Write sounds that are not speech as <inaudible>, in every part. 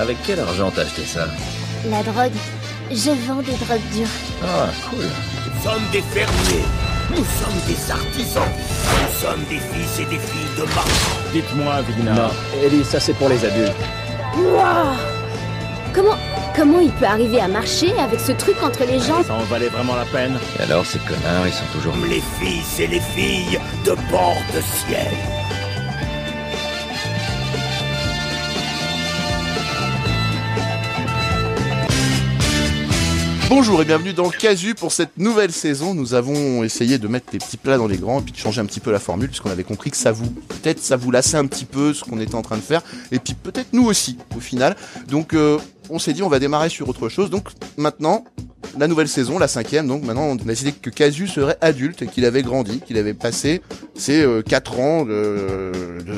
Avec quel argent t'as acheté ça La drogue. Je vends des drogues dures. Ah, cool. Nous sommes des fermiers. Nous sommes des artisans. Nous sommes des fils et des filles de marchands. Dites-moi, Vina. Non, Ellie, ça c'est pour les adultes. Waouh Comment comment il peut arriver à marcher avec ce truc entre les jambes? Ça en valait vraiment la peine. Et alors, ces connards, ils sont toujours... Les fils et les filles de bord de ciel. Bonjour et bienvenue dans Casu pour cette nouvelle saison. Nous avons essayé de mettre les petits plats dans les grands et puis de changer un petit peu la formule puisqu'on avait compris que ça vous peut-être ça vous lassait un petit peu ce qu'on était en train de faire et puis peut-être nous aussi au final. Donc euh, on s'est dit on va démarrer sur autre chose. Donc maintenant la nouvelle saison, la cinquième. Donc maintenant on a décidé que Casu serait adulte qu'il avait grandi, qu'il avait passé ses euh, quatre ans de,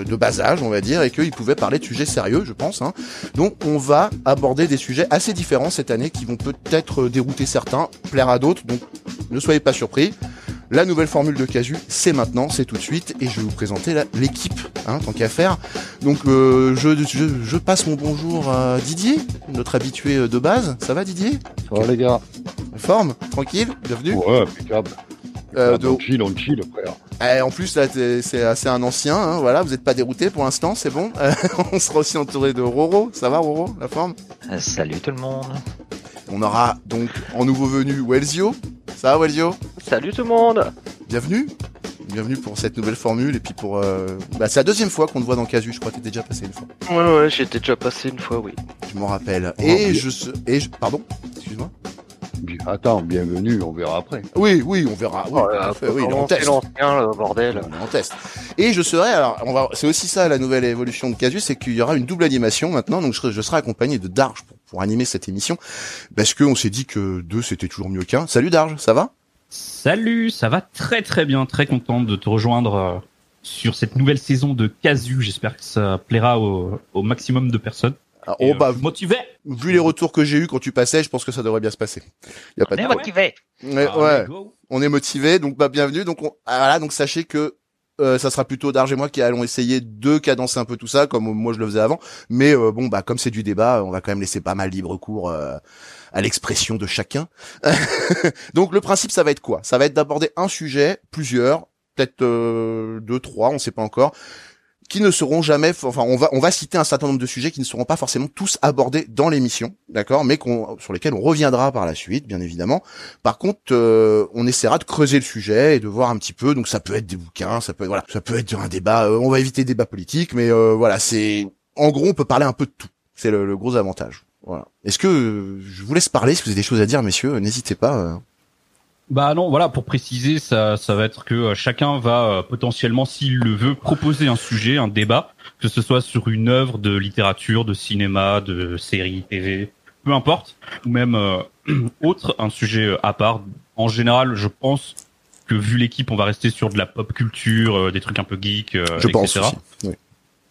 de, bas âge on va dire et qu'il pouvait parler de sujets sérieux je pense. Hein. Donc on va aborder des sujets assez différents cette année qui vont peut-être dérouter certains, plaire à d'autres. Donc ne soyez pas surpris. La nouvelle formule de Casu, c'est maintenant, c'est tout de suite, et je vais vous présenter l'équipe, hein, tant qu'à faire. Donc euh, je, je, je passe mon bonjour à Didier, notre habitué de base. Ça va Didier? Ça va les gars Forme? Tranquille? Bienvenue? Ouais, impeccable. Euh, Ah, de- on chill, on chill, frère. Eh, En plus là, c'est assez un ancien, hein, voilà, vous n'êtes pas dérouté pour l'instant, c'est bon. Euh, <laughs> on sera aussi entouré de Roro, ça va Roro, la forme? Euh, Salut tout le monde. On aura donc en nouveau venu Welsio. Ça va Welsio Salut tout le monde. Bienvenue. Bienvenue pour cette nouvelle formule et puis pour... euh, Bah, c'est la deuxième fois qu'on te voit dans Casu, je crois que t'étais déjà passé une fois. Ouais ouais, j'étais déjà passé une fois, oui. Je m'en rappelle. Et je... se- Et je... Pardon? Excuse-moi Attends, bienvenue, on verra après. Oui, oui, on verra. Oui, Oh, fait, oui, il est en test. l'ancien, le bordel. On est en test. Et je serai, alors, on va, c'est aussi ça la nouvelle évolution de Casus, c'est qu'il y aura une double animation maintenant, donc je serai, je serai accompagné de Darge pour, pour animer cette émission, parce qu'on s'est dit que deux c'était toujours mieux qu'un. Salut Darge, ça va? Salut, ça va très très bien, très content de te rejoindre euh, sur cette nouvelle saison de Casu. J'espère que ça plaira au, au maximum de personnes. Ah, Oh euh, bah, motivé. vu les retours que j'ai eu quand tu passais, je pense que ça devrait bien se passer. Y a pas de Mais problème. motivé. Ouais, Ah, ouais. on est motivé, donc bah bienvenue. Donc on- ah, voilà, donc sachez que euh, ça sera plutôt Darge et moi qui allons essayer de cadencer un peu tout ça, comme moi je le faisais avant. Mais euh, bon, bah comme c'est du débat, on va quand même laisser pas mal libre cours euh, à l'expression de chacun. <laughs> donc le principe, ça va être quoi? Ça va être d'aborder un sujet, plusieurs, peut-être euh, deux, trois, on sait pas encore qui ne seront jamais, enfin, on va, on va citer un certain nombre de sujets qui ne seront pas forcément tous abordés dans l'émission, d'accord, mais qu'on, sur lesquels on reviendra par la suite, bien évidemment. Par contre, euh, on essaiera de creuser le sujet et de voir un petit peu. Donc, ça peut être des bouquins, ça peut être, voilà, ça peut être un débat. euh, on va éviter le débat politique, mais euh, voilà, c'est, en gros, on peut parler un peu de tout. C'est le, le gros avantage. Voilà. Est-ce que euh, je vous laisse parler si vous avez des choses à dire, messieurs N'hésitez pas. Bah non, voilà, pour préciser, ça, ça va être que euh, chacun va euh, potentiellement, s'il le veut, proposer un sujet, un débat, que ce soit sur une œuvre de littérature, de cinéma, de série, TV, peu importe, ou même euh, <clears throat> autre, un sujet euh, à part. En général, je pense que vu l'équipe, on va rester sur de la pop culture, euh, des trucs un peu geek, euh, Je pense etc. aussi. Oui.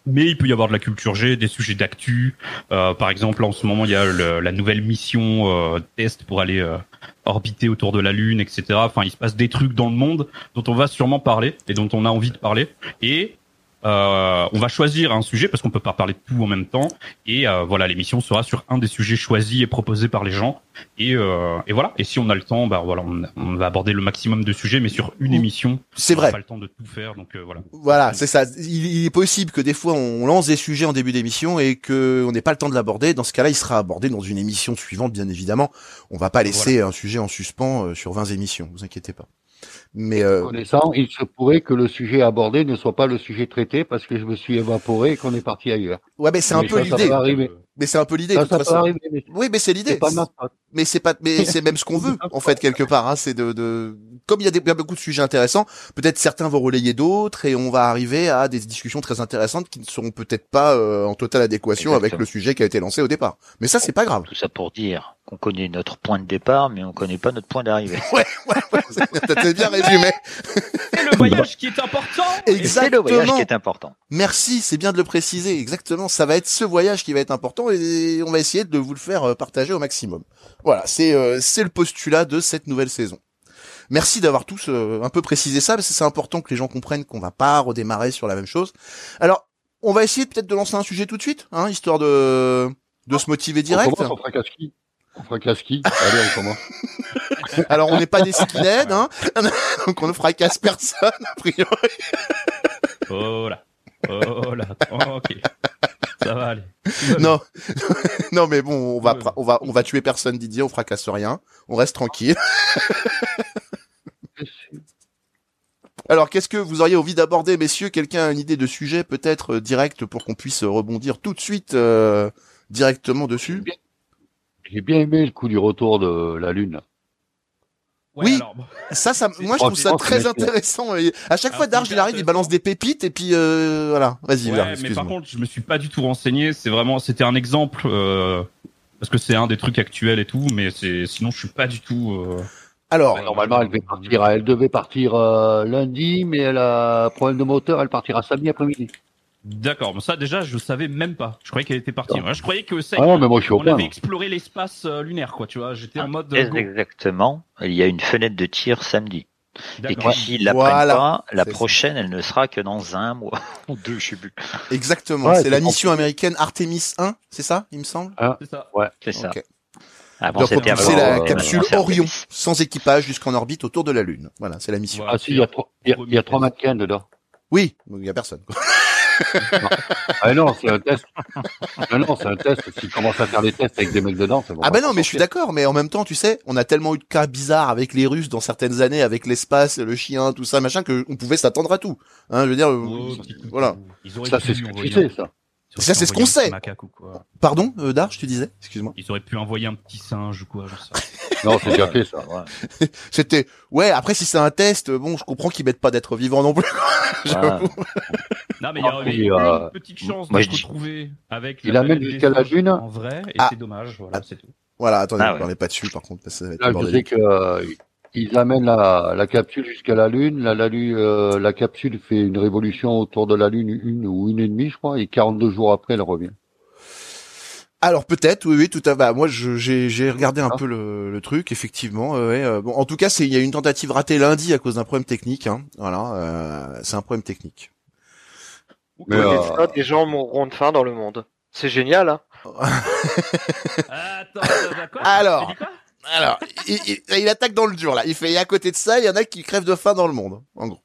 Mais il peut y avoir de la culture G, des sujets d'actu. Euh, par exemple, en ce moment, il y a la nouvelle mission euh, test pour aller euh, orbiter autour de la Lune, etc. Enfin, il se passe des trucs dans le monde dont on va sûrement parler et dont on a envie de parler. Et euh, on va choisir un sujet parce qu'on peut pas parler de tout en même temps. Et euh, voilà, l'émission sera sur un des sujets choisis et proposés par les gens. Et, euh, et voilà. Et si on a le temps, bah voilà, on, on va aborder le maximum de sujets, mais sur une émission, C'est on vrai. n'a pas le temps de tout faire. Donc euh, voilà. Voilà, c'est ça. Il, il est possible que des fois on lance des sujets en début d'émission et que on n'ait pas le temps de l'aborder. Dans ce cas-là, il sera abordé dans une émission suivante, bien évidemment. On va pas laisser un sujet en suspens euh, sur 20 émissions, vous inquiétez pas. Mais euh, Connaissant, il se pourrait que le sujet abordé ne soit pas le sujet traité parce que je me suis évaporé et qu'on est parti ailleurs. ouais, mais c'est un peu l'idée. peut arriver. Mais c'est un peu l'idée. Oui, mais c'est l'idée. Mais c'est pas, mais <laughs> c'est même ce qu'on veut en fait quelque part. Hein, c'est de, de, comme il y a, des, a beaucoup de sujets intéressants, peut-être certains vont relayer d'autres et on va arriver à des discussions très intéressantes qui ne seront peut-être pas euh, en totale adéquation avec le sujet qui a été lancé au départ. Mais ça, c'est pas grave. Tout ça pour dire qu'on connaît notre point de départ, mais on connaît pas notre point d'arrivée. <laughs> Ouais, ouais, ouais. T'as bien résumé. C'est le voyage <laughs> qui est important. Et c'est le voyage Exactement. qui est important. Merci, c'est bien de le préciser. Exactement, ça va être ce voyage qui va être important et on va essayer de vous le faire euh, partager au maximum. Voilà, c'est euh, c'est le postulat de cette nouvelle saison. Merci d'avoir tous euh, un peu précisé ça parce que c'est important que les gens comprennent qu'on va pas redémarrer sur la même chose. Alors, on va essayer peut-être de lancer un sujet tout de suite, hein, histoire de de se motiver On direct. commence, on On fera casse-qui. Allez, on commence. <laughs> Alors on n'est pas des skinheads, hein, <laughs> donc on ne fracasse personne a priori. Oh là. Oh là. Ok. Ça va aller. Non, <laughs> non mais bon, on va, on va, on va tuer personne, Didier, on fracasse rien, on reste tranquille. Alors, qu'est-ce que vous auriez envie d'aborder, messieurs? Quelqu'un a une idée de sujet, peut-être euh, direct, pour qu'on puisse euh, rebondir tout de suite euh, directement dessus? J'ai bien aimé le coup du retour de la Lune. Ouais, Oui. alors. Ça, ça, moi, je trouve ça très intéressant. Et à chaque Alors, fois, Darge, il arrive, il balance des pépites, et puis euh, voilà. Vas-y, Ouais, mais par contre, je me suis pas du tout renseigné. C'est vraiment, c'était un exemple euh, parce que c'est un des trucs actuels et tout, mais c'est sinon je suis pas du tout. euh, Alors, Ouais, Normalement, elle devait partir, elle devait partir euh, lundi, mais elle a problème de moteur, elle partira samedi après-midi. D'accord, mais ça déjà je savais même pas. Je croyais qu'elle était partie. Moi, je croyais que ça. Ah non, mais moi je suis au on avait exploré l'espace euh, lunaire, quoi. Tu vois, j'étais en mode. euh, go. Exactement. Il y a une fenêtre de tir samedi. Et D'accord. que s'ils la Voilà. prennent pas, la C'est ça. prochaine, elle ne sera que dans un mois <laughs> ou deux, je sais plus. exactement. Ouais, c'est c'est la mission américaine Artemis 1, c'est ça, il me semble? C'est ça. C'est ça. Ok. Avant, Donc, c'était propulser avant, la euh, capsule avant, Orion, Artemis. sans équipage, jusqu'en orbite autour de la Lune. Voilà, c'est la mission. Voilà, Ah si, il y a trois, il y a, il y a trois mannequins dedans. Oui, donc il y a personne. quoi. <laughs> Ah non, c'est un test. Non, non, c'est un test. S'ils commencent à faire des tests avec des mecs dedans, c'est bon. Ah ben non, mais je suis d'accord, mais en même temps, tu sais, on a tellement eu de cas bizarres avec les Russes dans certaines années, avec l'espace, le chien, tout ça, machin, que on pouvait s'attendre à tout. Hein, je veux dire, Oh, voilà. Ils Ça, c'est ce que tu sais, ça. Ça, c'est ce qu'on sait. Pardon, euh, Darge, tu disais? Excuse-moi. Ils auraient pu envoyer un petit singe ou quoi, je sais. <laughs> Non, c'est déjà fait, ça. Ouais. <laughs> C'était, ouais, après, si c'est un test, bon, je comprends qu'ils mettent pas d'être vivant non plus. <laughs> J'avoue. Non, mais il y Ah, aurait puis, eu euh, une petite chance moi, de se retrouver avec. Il la amène jusqu'à la Lune. En vrai, et Ah. c'est dommage, voilà, c'est tout. Voilà, attendez, Ah on ouais. parlait pas dessus, par contre, parce que ça va être Là, je sais que euh, ils amènent la, la capsule jusqu'à la Lune. La, la, Lune, euh, la capsule fait une révolution autour de la Lune, une ou une et demie, je crois, et 42 jours après, elle revient. Alors peut-être, oui, oui, tout à fait. Bah, moi, je- j'ai j'ai regardé un Ah. peu le, le truc, effectivement. euh, ouais, euh, bon, en tout cas, c'est il y a une tentative ratée lundi à cause d'un problème technique. Hein. Voilà, euh, c'est un problème technique. Mais, Ouais, euh, ça, des gens mourront de faim dans le monde. C'est génial, hein Attends, quoi? Alors. Alors, il, il- il attaque dans le dur là. Il fait et à côté de ça, il y en a qui crèvent de faim dans le monde. En gros.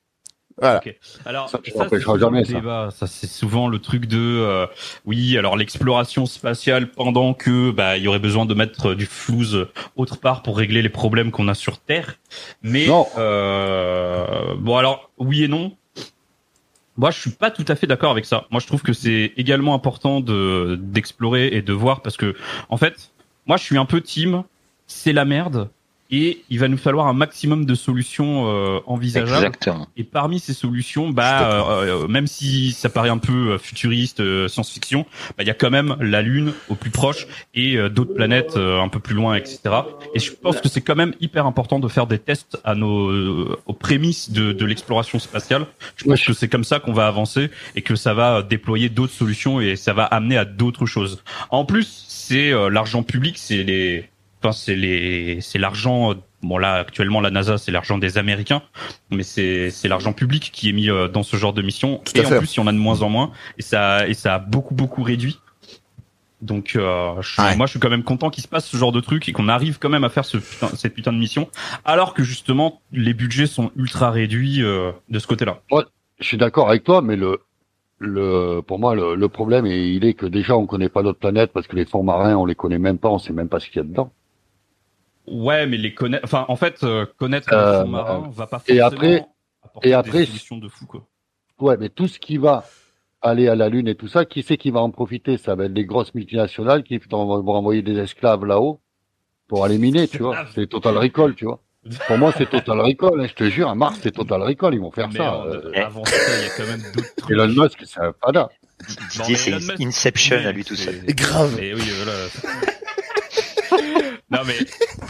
Voilà. Ok. Alors, Ça, ça, c'est souvent jamais, le ça. débat. Ça, c'est souvent le truc de, euh, oui, alors l'exploration spatiale pendant que, bah, il y aurait besoin de mettre euh, du flouze autre part pour régler les problèmes qu'on a sur Terre. Mais, Non. euh, bon, alors, oui et non. Moi, je suis pas tout à fait d'accord avec ça. Moi, je trouve que c'est également important de d'explorer et de voir parce que, en fait, moi, je suis un peu team. C'est la merde et il va nous falloir un maximum de solutions euh, envisageables. Exactement. Et parmi ces solutions, bah, euh, euh, même si ça paraît un peu euh, futuriste, euh, science-fiction, bah, il y a quand même la Lune au plus proche et euh, d'autres planètes euh, un peu plus loin, etc. Et je pense que c'est quand même hyper important de faire des tests à nos euh, aux prémices de, de l'exploration spatiale. Je pense que c'est comme ça qu'on va avancer et que ça va déployer d'autres solutions et ça va amener à d'autres choses. En plus, c'est euh, l'argent public, c'est les, enfin c'est les, c'est l'argent. Bon là actuellement la NASA c'est l'argent des Américains, mais c'est c'est l'argent public qui est mis euh, dans ce genre de mission. Tout et en plus il y en a de moins en moins et ça et ça a beaucoup beaucoup réduit. Donc euh, je Ouais. moi je suis quand même content qu'il se passe ce genre de truc et qu'on arrive quand même à faire ce putain, cette putain de mission, alors que justement les budgets sont ultra réduits euh, de ce côté-là. Je suis d'accord avec toi, mais le, le, pour moi, le, le problème, il est que déjà, on connaît pas d'autres planètes parce que les fonds marins, on les connaît même pas, on sait même pas ce qu'il y a dedans. Ouais, mais les connaître, enfin en fait euh, connaître Euh, le fond marin va pas et après- apporter et après, des solutions de fou quoi. Ouais, mais tout ce qui va aller à la Lune et tout ça, qui c'est qui va en profiter? Ça va être les grosses multinationales qui vont envoyer des esclaves là-haut pour aller miner, tu vois. C'est Total Recall, tu vois. Pour moi, c'est Total Recall, hein, je te jure. À Mars, c'est Total Recall, ils vont faire ça. Euh, avant ça, il y a quand même d'autres trucs. Elon Musk, c'est un fada. Didier, c'est Inception à lui tout c'est- seul. Et grave. Mais oui, voilà. Non mais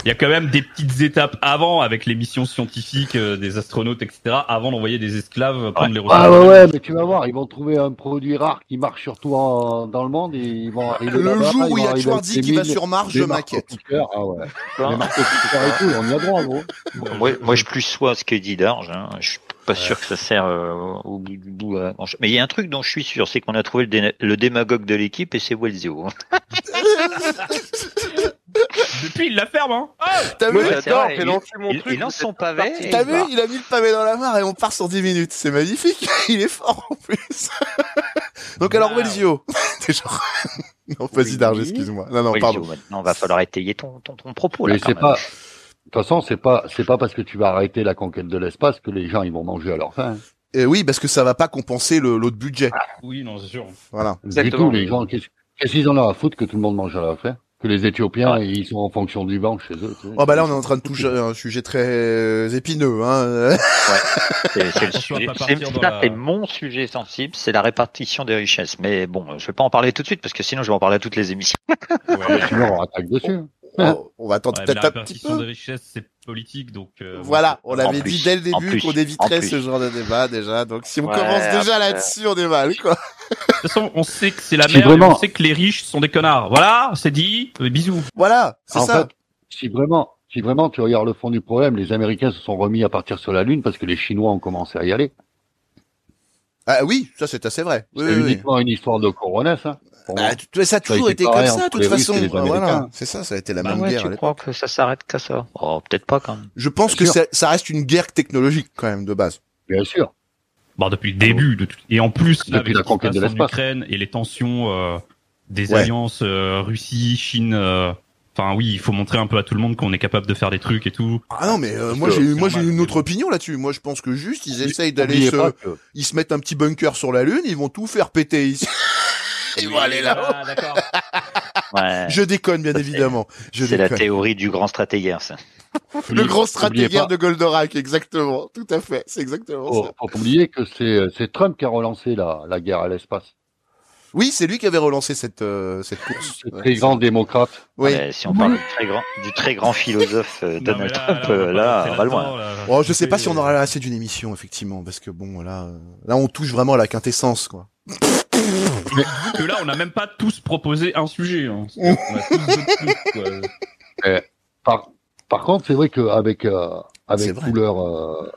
il y a quand même des petites étapes avant avec les missions scientifiques euh, des astronautes, etc. Avant d'envoyer des esclaves prendre les Ah ressources. ouais, ouais, mais tu vas voir, ils vont trouver un produit rare qui marche surtout en- dans le monde et ils vont arriver Le jour où il y a Schwarzy qui va sur Mars, je m'inquiète. Ah ouais. Les et tout, on y a droit, gros. Moi, moi, je plus sois ce que dit Darge. Hein. Je suis pas sûr que ça sert euh, au bout du bout. à. Mais il y a un truc dont je suis sûr, c'est qu'on a trouvé le, dé- le démagogue de l'équipe et c'est Welzio. <laughs> Depuis, il la ferme, hein. T'as vu Moi, Ouais, c'est j'adore, vrai, j'ai il- lancé mon il- truc. il lance vous son êtes pavé partis. et- T'as vu. Il a mis le pavé dans la mare et on part sur 10 minutes. C'est magnifique. <laughs> Il est fort en plus. <laughs> Donc alors. Welzio. T'es genre... non, vas-y. Darge, excuse-moi. Non, non, pardon. maintenant, va falloir étayer ton, ton, ton propos. là, Mais quand c'est même. pas. De toute façon, c'est pas, c'est pas parce que tu vas arrêter la conquête de l'espace que les gens ils vont manger à leur faim. Euh, oui, parce que ça va pas compenser le- l'autre budget. Oui, non, c'est sûr. Voilà. Du Exactement. tout, les gens, qu'est-ce qu'est-ce qu'ils en ont à foutre que tout le monde mange à leur faim? Que les Éthiopiens, ils sont en fonction du vent chez eux. tu sais. Oh bah là, on est en train de toucher un sujet très euh, épineux. Hein. C'est c'est la- c'est mon sujet sensible, c'est la répartition des richesses. Mais bon, je vais pas en parler tout de suite parce que sinon je vais en parler à toutes les émissions. Ouais. Sinon, on attaque dessus. Oh, on va attendre Ouais, peut-être la un petit répartition peu. des richesses, c'est politique, donc. euh, Voilà, on avait plus, dit dès le début qu'on éviterait ce genre de débat déjà. Donc si on Ouais, commence déjà après- là-dessus, on est mal, quoi. De toute façon, on sait que c'est la merde, vraiment- on sait que les riches sont des connards. Voilà, c'est dit. Euh, bisous. Voilà, c'est ça. fait, si vraiment, si vraiment tu regardes le fond du problème, les Américains se sont remis à partir sur la Lune parce que les Chinois ont commencé à y aller. Ah oui, ça c'est assez vrai. Oui, c'est oui, oui. uniquement une histoire de coronesse. Hein, pour moi. Bah, ça a toujours a été été comme ça, de toute façon. les Voilà, c'est ça, ça a été la Bah même ouais, guerre. tu crois que ça s'arrête qu'à ça? Oh, peut-être pas quand même. Je pense que Bien ça, ça reste une guerre technologique quand même de base. Bien sûr. Bon, depuis le début, de tout- et en plus, là, Depuis avec la conquête de passe en l'espace. Ukraine et les tensions euh, des Ouais. alliances euh, Russie, Chine. euh, Enfin, oui, il faut montrer un peu à tout le monde qu'on est capable de faire des trucs et tout. Ah non, mais euh, moi j'ai moi j'ai une autre opinion là-dessus. Moi je pense que juste ils essayent d'aller se, ils se mettent un petit bunker sur la lune, ils vont tout faire péter ici. Ils vont aller là-haut. Ah, d'accord. <laughs> Ouais. Je déconne bien évidemment. C'est la théorie du grand stratégère, ça. <laughs> Le grand stratégaire de Goldorak, exactement. Tout à fait, c'est exactement Faut, ça. faut pas oublier que c'est c'est Trump qui a relancé la, la guerre à l'espace. Oui, c'est lui qui avait relancé cette euh, cette course. Ouais. très grand démocrate. Oui. Ouais, si on parle du très grand, du très grand philosophe euh, <laughs> Donald là, Trump, là, on euh, va là, on va loin. là. Oh, je sais pas si on Euh, aura assez d'une émission effectivement, parce que bon là, euh, là on touche vraiment à la quintessence quoi. Que là, on n'a même pas tous proposé un sujet. Hein. On a tous d'autres trucs, quoi. Par, par contre, c'est vrai qu'avec euh, avec leurs euh,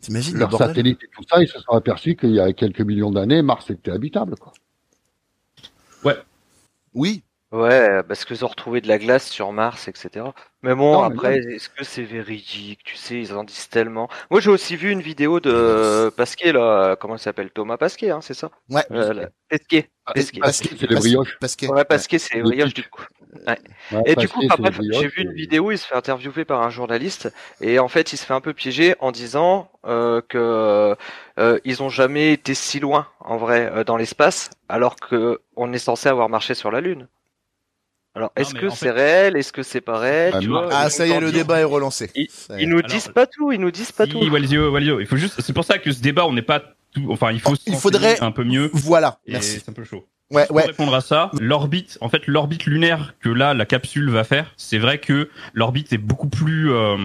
T'imagines le leurs bordel satellites et tout ça, ils se sont aperçus qu'il y a quelques millions d'années, Mars était habitable. Quoi. Oui. Ouais, parce qu'ils ont retrouvé de la glace sur Mars, etc. Mais bon, Non, mais après, est-ce que c'est véridique? Tu sais, ils en disent tellement. Moi, j'ai aussi vu une vidéo de Pasquet, là. Comment il s'appelle? Thomas Pasquet, hein, c'est ça? Ouais. euh, là. Pesquet. Pesquet. Pasquet, c'est les brioches. Parce que Ouais, Pasquet, c'est Le brioche, du coup. Ouais, Et du Pasquet, coup, c'est enfin, les bref, brioches, j'ai vu une et- vidéo, il se fait interviewer par un journaliste, et en fait, il se fait un peu piéger en disant euh, que euh, ils ont jamais été si loin, en vrai, euh, dans l'espace, alors que on est censé avoir marché sur la Lune. Alors, est-ce que c'est fait- réel? Est-ce que c'est pas réel? Ah, tu vois Ah ça y est, le débat est relancé. Ils, nous Alors, disent pas tout, ils nous disent pas Si, tout. Walzio, Walzio. Il faut juste, c'est pour ça que ce débat, on n'est pas tout, enfin, il faut se Il faudrait- un peu mieux. Voilà, Et merci. c'est un peu chaud. Ouais, pour ouais. répondre à ça, l'orbite, en fait, l'orbite lunaire que là, la capsule va faire, c'est vrai que l'orbite est beaucoup plus, euh,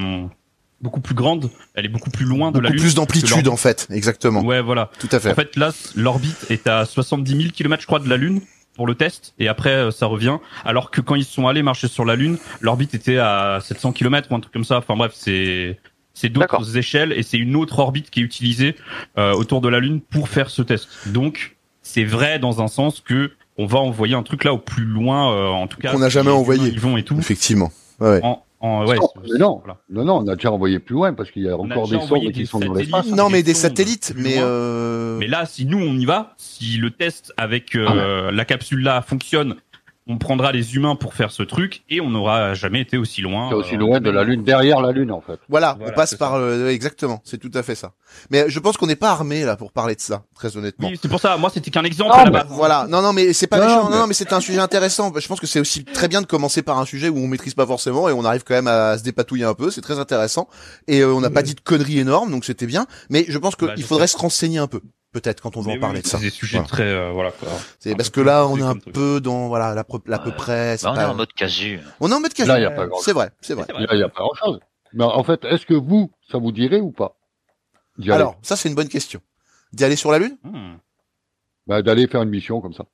beaucoup plus grande. Elle est beaucoup plus loin de la Lune. plus d'amplitude en fait, exactement. Ouais, voilà. Tout à fait. En fait, là, l'orbite est à 70 000 km, je crois, de la Lune pour le test, et après, euh, ça revient. Alors que quand ils sont allés marcher sur la Lune, l'orbite était à 700 km ou un truc comme ça. Enfin bref, c'est c'est d'autres échelles et c'est une autre orbite qui est utilisée euh, autour de la Lune pour faire ce test. Donc, c'est vrai dans un sens que on va envoyer un truc là au plus loin, euh, en tout cas. Qu'on n'a jamais envoyé. y vont et tout. Effectivement. Ouais, ouais. En, en, ouais, Non, non. voilà. Non, non, on a déjà envoyé plus loin parce qu'il y a On encore des sondes qui des sont dans l'espace. Non, mais des satellites, mais euh... Mais là, si nous on y va, si le test avec euh, la capsule là fonctionne, on prendra les humains pour faire ce truc et on n'aura jamais été aussi loin. C'est aussi euh, loin de la Lune, derrière la Lune en fait. Voilà, Voilà, on passe par euh, exactement, c'est tout à fait ça. Mais je pense qu'on n'est pas armé là pour parler de ça, très honnêtement. Oui, c'est pour ça. Moi, c'était qu'un exemple Non, à la mais base. voilà, non, non, mais c'est pas Non, méchant, non, mais- non, mais c'est un sujet intéressant. Je pense que c'est aussi très bien de commencer par un sujet où on maîtrise pas forcément et on arrive quand même à se dépatouiller un peu. C'est très intéressant et euh, on n'a pas dit de conneries énormes, donc c'était bien. Mais je pense Bah, qu'il faudrait se renseigner un peu, peut-être quand on va en oui, parler de ça. C'est des sujets Voilà. très euh, voilà. Quoi. C'est parce que là, on est un peu dans voilà l'à peu, près. c'est Bah, on est en mode casu. On est en mode casu. Là, il y a pas grand C'est vrai, c'est vrai. C'est vrai. Là, il n'y a pas grand chose. Mais en fait, est-ce que vous, ça vous dirait ou pas d'y aller Alors, ça c'est une bonne question. D'y aller sur la lune? Hmm. Bah, D'aller faire une mission comme ça.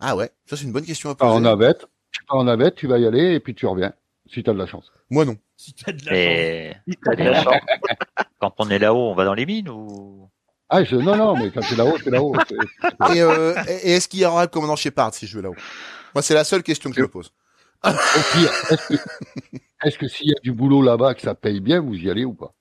Ah ouais, ça c'est une bonne question à Pas en poser. navette, tu pars en navette, tu vas y aller et puis tu reviens, si tu as de la chance. Moi non. Si t'as de la chance. Et T'as de la chance. Quand on est là-haut, on va dans les mines ou Ah, je, non, non, mais quand c'est là-haut, c'est là-haut. Et, euh, et est-ce qu'il y aura le commandant Shepard si je vais là-haut? Moi, c'est la seule question que je me pose. Au pire, est-ce que, s'il y a du boulot là-bas, que ça paye bien, vous y allez ou pas?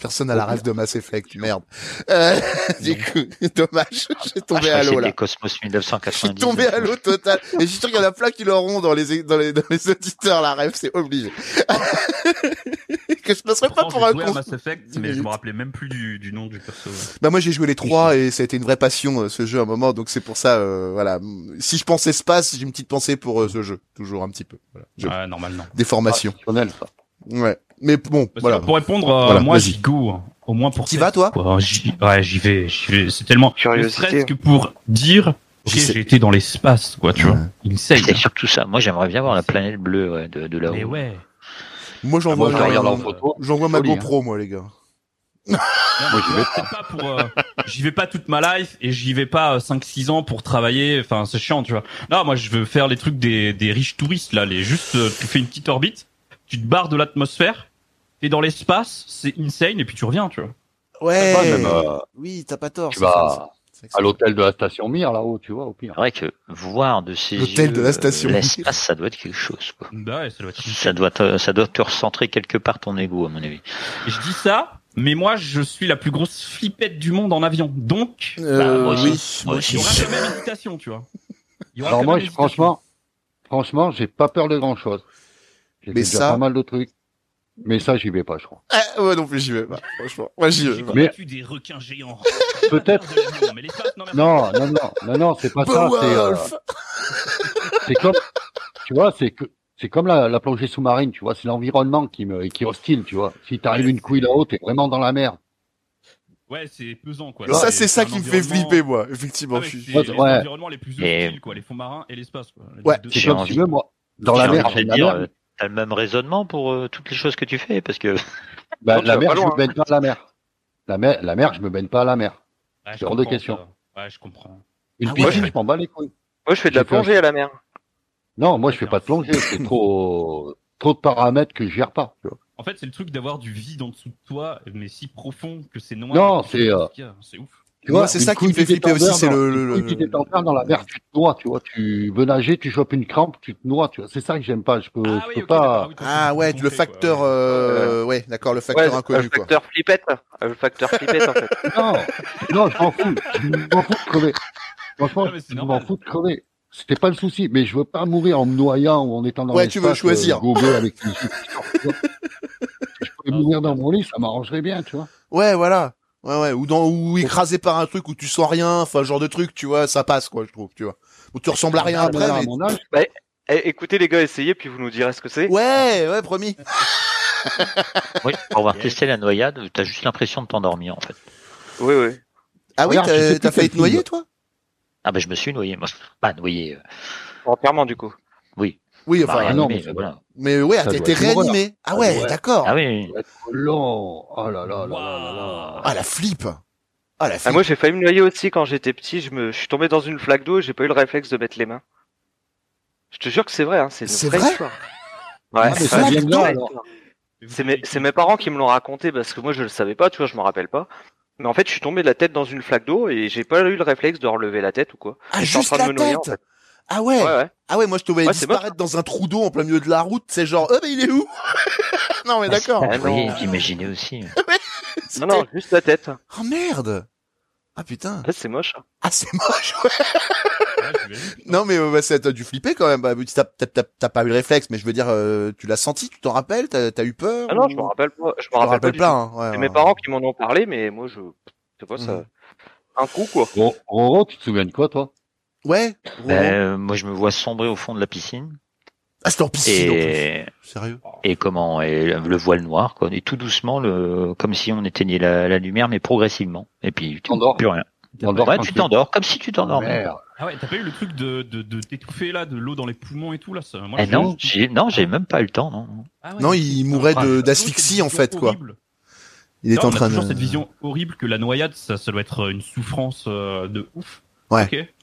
Personne n'a la rêve de Mass Effect, merde. Euh, du coup, <laughs> dommage, j'ai tombé Ah, à je crois que l'eau là. les Cosmos Je suis 1990. tombé à l'eau total. Et je suis sûr qu'il y en a plein qui l'auront dans les, dans les, dans les auditeurs, la rêve, c'est obligé. <laughs> <laughs> que je passerai pas pour un con. Mass Effect, mais je me rappelais même plus du, du nom du perso. ouais. Bah moi j'ai joué les trois et ça a été une vraie passion euh, ce jeu à un moment donc c'est pour ça euh, voilà si je pense espace j'ai une petite pensée pour euh, ce jeu toujours un petit peu voilà Je- Ouais, normalement. des formations ouais mais bon Parce voilà Pour répondre, euh, Voilà, moi j'y go, hein. au moins pour. T'y vas, toi Ouais, j'y vais, j'y vais. C'est tellement. Curiosité. que pour dire, ok, J'y sais. j'ai été dans l'espace, quoi, tu Ouais. vois. Insane. C'est surtout ça. Moi, j'aimerais bien voir la planète bleue ouais, de, de là-haut. Mais ouais. Moi j'en Ah, moi, en photo. j'envoie ma hein. GoPro moi les gars Non, Moi, j'y vais pas pour. euh, j'y vais pas toute ma life et j'y vais pas 5-6 ans pour travailler. Enfin, c'est chiant, tu vois. Non, moi, je veux faire les trucs des, des riches touristes là. Les juste, euh, tu fais une petite orbite, tu te barres de l'atmosphère, t'es dans l'espace, c'est insane et puis tu reviens, tu vois. ouais même, euh, oui t'as pas tort tu vas à l'hôtel de la station Mir, là-haut, tu vois, au pire. C'est vrai que voir de ces L'hôtel de la station. l'espace, ça doit être quelque chose. Quoi. Bah ouais, ça doit être. Ça doit te, ça doit te recentrer quelque part ton ego, à mon avis. Et je dis ça, mais moi, je suis la plus grosse flippette du monde en avion. Donc, Euh, Bah, moi oui aussi. moi Moi il y aura aussi. quand même hésitation, tu vois. Il y aura Alors moi, je- franchement, franchement, j'ai pas peur de grand chose. J'ai déjà ça- pas mal de trucs. Mais ça, j'y vais pas, je crois. Ah, ouais non plus j'y vais pas franchement moi j'y vais J'ai pas. Mais- des requins géants. Peut-être. Les non. Non, non, non, non, c'est pas ça. C'est, euh, comme, tu vois, c'est que, c'est comme la, la plongée sous-marine, tu vois, c'est l'environnement qui me, qui est hostile, tu vois. Si t'arrives Ouais, une couille là-haut, t'es vraiment dans la mer. Ouais, c'est pesant, quoi. ça C'est- ça qui me fait flipper moi effectivement Ah ouais, c'est les Ouais. environnements les plus Et- hostiles, quoi. Les fonds marins et l'espace, quoi. Les Ouais. C'est J'ai comme, tu veux, moi, dans la J'ai mer, la dire, euh, t'as le même raisonnement pour euh, toutes les choses que tu fais, parce que Bah, la mer, je me baigne pas à la mer. La mer, la mer, je me baigne pas à la mer. Ouais, je c'est hors de question. ça. Ouais, je comprends. Une Ah ouais. je m'en bats les couilles. Moi, je fais de la plongée à la mer. Non, moi, je fais pas de plongée. C'est trop, trop de paramètres que je gère pas. tu vois. En fait, c'est le truc d'avoir du vide en dessous de toi, mais si profond que c'est noir. Non, c'est, euh. C'est ouf. Tu vois, c'est ça qui me fait flipper aussi, c'est le- le- couille qui t'envers dans la mer, tu te noies, tu vois. Tu veux nager, tu chopes une crampe, tu te noies, tu vois. C'est ça que j'aime pas. Je peux, Ah je oui, peux pas. oui, ah c'est ouais le facteur quoi, ouais. euh, ouais d'accord le facteur Ouais, inconnu le quoi facteur flippette. Euh, Le facteur flippette, en fait. <laughs> Non, non, je m'en fous. Je m'en fous de crever. Franchement, je m'en fous de crever. C'était pas le souci, mais je veux pas mourir en me noyant ou en étant dans Ouais, tu veux choisir. euh, avec <laughs> tu. Si je pouvais mourir dans mon lit, ça m'arrangerait bien, tu vois. Ouais, voilà. Ouais, ouais. Ou dans, ou écrasé par un truc où tu sens rien, enfin, ce genre de truc, tu vois, ça passe, quoi, je trouve, tu vois. Où tu ressembles à rien Ah, après, maintenant, à mais. mon âge, Eh, écoutez, les gars, essayez, puis vous nous direz ce que c'est. Ouais, ouais, promis. <laughs> oui, pour avoir testé la noyade, t'as juste l'impression de t'endormir, en fait. Oui, oui. Ah oui, t'as failli te noyer, toi? Ah ben, je me suis noyé, moi. Pas noyé, euh, Entièrement, du coup. Oui. Bah, enfin, rien, non, mais voilà. mais ouais, t'as été réanimé. Ah ouais, être- d'accord. Ah oui, long. Oh là là là là là là. Ah, la flip. Ah, la Ah, moi, j'ai failli me noyer aussi quand j'étais petit. Je me je suis tombé dans une flaque d'eau et j'ai pas eu le réflexe de mettre les mains. Je te jure que c'est vrai, hein. C'est une C'est vraie vrai histoire. Ouais, Ah, mais c'est de mes, c'est mes parents qui me l'ont raconté parce que moi je le savais pas, tu vois, je me rappelle pas. Mais en fait, je suis tombé de la tête dans une flaque d'eau et j'ai pas eu le réflexe de relever la tête ou quoi. Ah, J'étais en juste train de la me noyer, en fait. Ah ouais. Ouais, ouais. Ah ouais, moi, je te voyais disparaître dans un trou d'eau en plein milieu de la route. C'est genre, euh, mais il est où? <laughs> non, mais d'accord. Ah, non. j'imaginais aussi. <laughs> Non, non, juste la tête. Oh merde. Ah putain. En fait, c'est moche. Ah, c'est moche, ouais. Non, mais euh, bah, ça t'as dû flipper quand même. Bah, t'as, t'as, t'as- t'as pas eu le réflexe, mais je veux dire, euh, tu l'as senti, tu t'en rappelles, t'as, t'as eu peur Ah non, ou- je me rappelle pas. Je me rappelle, rappelle pas. Hein. Ouais, C'est ouais, mes parents qui m'en ont parlé, mais moi je sais pas ça. Mhm. Un coup quoi. Ro- Roro, tu te souviens de quoi, toi? Ouais. Ben, euh, moi, je me vois sombrer au fond de la piscine. Ah, c'était en piscine en plus. Et, Sérieux? et comment et le voile noir quoi et tout doucement le comme si on éteignait la, la lumière mais progressivement et puis tu T'endors. plus rien T'endors ouais, tu t'endors comme si tu t'endormais. Ah ouais, t'as pas eu le truc de, de, de t'étouffer là, de l'eau dans les poumons et tout là ça, moi, eh non j'ai non j'ai même pas eu le temps non Ah ouais, Non, il mourait d'asphyxie, en fait, quoi. Il est Non, en on a train toujours de. cette vision horrible que la noyade, ça, ça doit être une souffrance euh, de ouf. Ouais. Ok.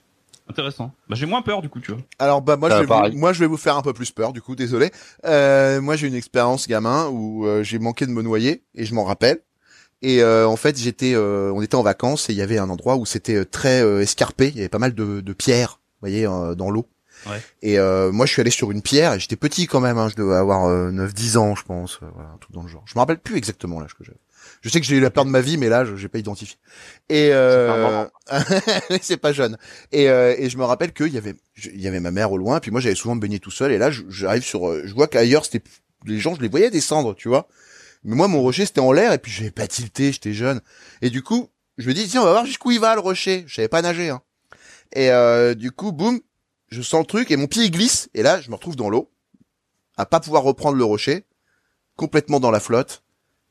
Intéressant. Bah, j'ai moins peur du coup, tu vois. Alors bah moi Ça je va vais vous, pareil. moi je vais vous faire un peu plus peur du coup désolé. Euh, moi j'ai une expérience gamin où euh, j'ai manqué de me noyer et je m'en rappelle Et euh, en fait, j'étais, euh, on était en vacances et il y avait un endroit où c'était euh, très euh, escarpé. Il y avait pas mal de, de pierres, vous voyez, euh, dans l'eau. Ouais. Et euh, moi, je suis allé sur une pierre et j'étais petit quand même. Hein, je devais avoir 9-10 ans, je pense, euh, voilà, un truc dans le genre. Je me rappelle plus exactement l'âge que j'avais. Je sais que j'ai eu la peur de ma vie, mais là, je j'ai pas identifié. Et euh... c'est pas <laughs> jeune. Et, euh, et je me rappelle qu'il y avait, il y avait ma mère au loin. Puis moi, j'allais souvent me baigner tout seul. Et là, j'arrive sur, euh, je vois qu'ailleurs, c'était les gens, je les voyais descendre, tu vois. Mais moi, mon rocher, c'était en l'air. Et puis, j'avais pas tilté, j'étais jeune. Et du coup, je me dis, tiens, on va voir jusqu'où il va le rocher. Je savais pas nager. Hein. Et euh, du coup, boum, je sens le truc et mon pied il glisse. Et là, je me retrouve dans l'eau, à pas pouvoir reprendre le rocher, complètement dans la flotte.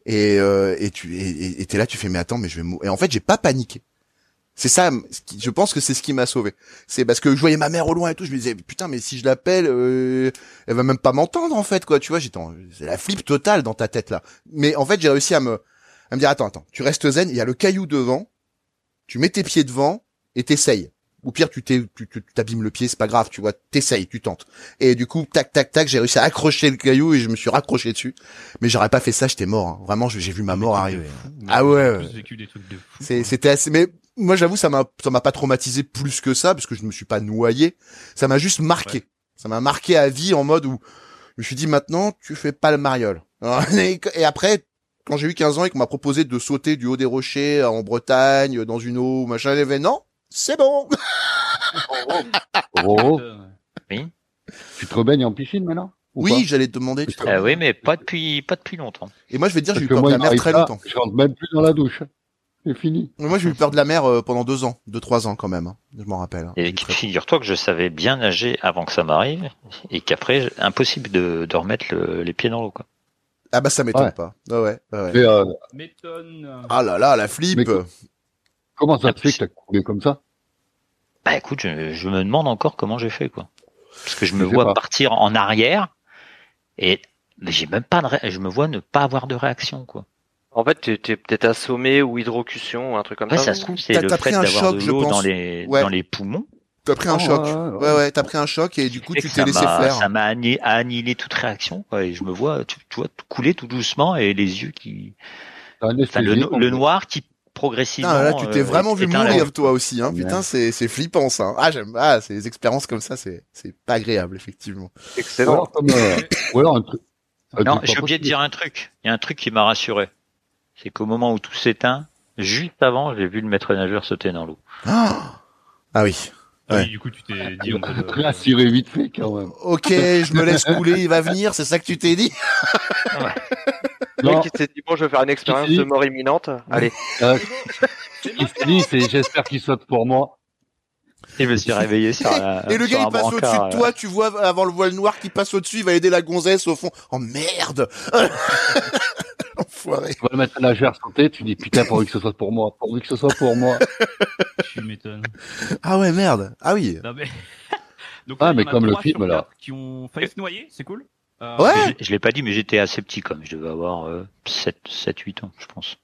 Et euh, et tu et- et t'es là, tu fais mais attends, mais je vais mourir. Et en fait, j'ai pas paniqué. C'est ça, je pense que c'est ce qui m'a sauvé. C'est parce que je voyais ma mère au loin et tout, je me disais putain, mais si je l'appelle, euh, elle va même pas m'entendre en fait quoi. Tu vois, j'étais, en- c'est la flip totale dans ta tête là. Mais en fait, j'ai réussi à me à me dire attends, attends, tu restes zen, il y a le caillou devant, tu mets tes pieds devant et t'essayes. Ou pire, tu t'abîmes le pied, c'est pas grave, tu vois, t'essayes, tu tentes. Et du coup, tac, tac, tac, j'ai réussi à accrocher le caillou et je me suis raccroché dessus. Mais j'aurais pas fait ça, j'étais mort. hein. Vraiment, j'ai vu ma mort arriver. hein. Ah ouais, ouais. J'ai vécu des trucs de fou. C'est- C'était assez, mais moi j'avoue ça m'a ça m'a pas traumatisé plus que ça parce que je me suis pas noyé. Ça m'a juste marqué. Ça m'a marqué à vie en mode où je me suis dit maintenant tu fais pas le mariole. <laughs> Et et après quand j'ai eu 15 ans et qu'on m'a proposé de sauter du haut des rochers en Bretagne dans une eau machin, j'ai fait non, c'est bon. Roro, Oui. tu te rebaignes en piscine maintenant ou Oui, j'allais te demander. tu te Euh, oui, mais pas depuis, pas depuis longtemps. Et moi je vais te dire j'ai eu peur moi, de la mer très longtemps. Je rentre même plus dans la douche. C'est fini. Mais moi j'ai eu peur de la mer euh, pendant deux ans, deux trois ans quand même. hein. Je m'en rappelle. hein. Et figure-toi que je savais bien nager avant que ça m'arrive, et qu'après, impossible de, de remettre le- les pieds dans l'eau, quoi. Ah bah ça m'étonne Ouais. pas. Ouais ouais. ouais, ouais. Mais, euh, M'étonne. Ah là là la flip. Comment ça te fait que t'as coulé comme ça? Bah écoute, je, je me demande encore comment j'ai fait, quoi. Parce que je me Je vois pas. partir en arrière, et mais j'ai même pas de ré- je me vois ne pas avoir de réaction, quoi. En fait, t'es t'es peut-être assommé ou hydrocution ou un truc comme Ouais, ça. ça se trouve, c'est le fait pris un d'avoir choc, de l'eau dans les, Ouais. dans les poumons. T'as pris un Oh, choc. ouais, Ouais ouais. ouais, t'as pris un choc et du coup tu t'es laissé faire. Ça m'a anni- annihilé toute réaction, quoi, et je me vois, tu, tu vois, couler tout doucement et les yeux qui, enfin, le noir qui progressivement. Putain, là, tu t'es euh, vraiment vu mourir toi aussi, hein. Putain, c'est c'est flippant ça. hein. Ah j'aime, ah c'est des expériences comme ça, c'est c'est pas agréable effectivement. Excellent. comme, euh, ou alors un truc. un Non, j'ai oublié de dire un truc. Il y a un truc qui m'a rassuré. C'est qu'au moment où tout s'éteint, juste avant, j'ai vu le maître nageur sauter dans l'eau. Ah, ah oui. Ah Ouais. oui, du coup, tu t'es dit. on peut- Très assuré vite fait quand même. Ok, je me laisse couler, il va venir, c'est ça que tu t'es dit <laughs> Le mec Non, qui s'est dit bon, je vais faire une expérience de mort imminente. Allez. <laughs> euh, dit, c'est j'espère qu'il saute pour moi. Et je me suis réveillé sur la. Et le sur gars il passe au-dessus de là. toi, tu vois avant le voile noir qui passe au-dessus, il va aider la gonzesse au fond. Oh merde <laughs> Enfoiré. Tu vas le mettre à nageur sauter, tu dis putain, pourvu que ce soit pour moi, pourvu que ce soit pour moi. <laughs> Tu m'étonnes. Ah ouais merde. Ah oui. Non, mais... <laughs> Donc, Ah, là, mais comme le film, là. Qui ont failli se noyer, c'est cool. Euh, Ouais. Je, je l'ai pas dit, mais j'étais assez petit comme. Je devais avoir euh, 7, 7, 8 ans, je pense.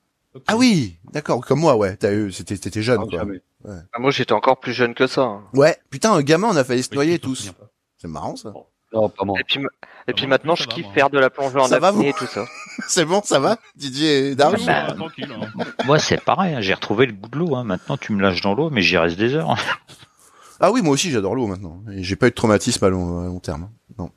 Ah oui, d'accord, comme moi ouais, t'as eu, c'était t'étais jeune Ah, quoi. jamais. Ah, Moi, j'étais encore plus jeune que ça. hein. Ouais, putain, un gamin on a failli se noyer tous. C'est marrant ça. Non, pas moi. Et puis, et Ah puis bon, maintenant, je kiffe faire de la plongée en apnée et tout ça. <laughs> C'est bon, ça va Didier Darge Bah, bah, tranquille. hein. Moi, c'est pareil. hein, J'ai retrouvé le goût de l'eau. Hein. Maintenant, tu me lâches dans l'eau, mais j'y reste des heures. <laughs> Ah oui, moi aussi j'adore l'eau maintenant. Et j'ai pas eu de traumatisme à long, à long terme. Non.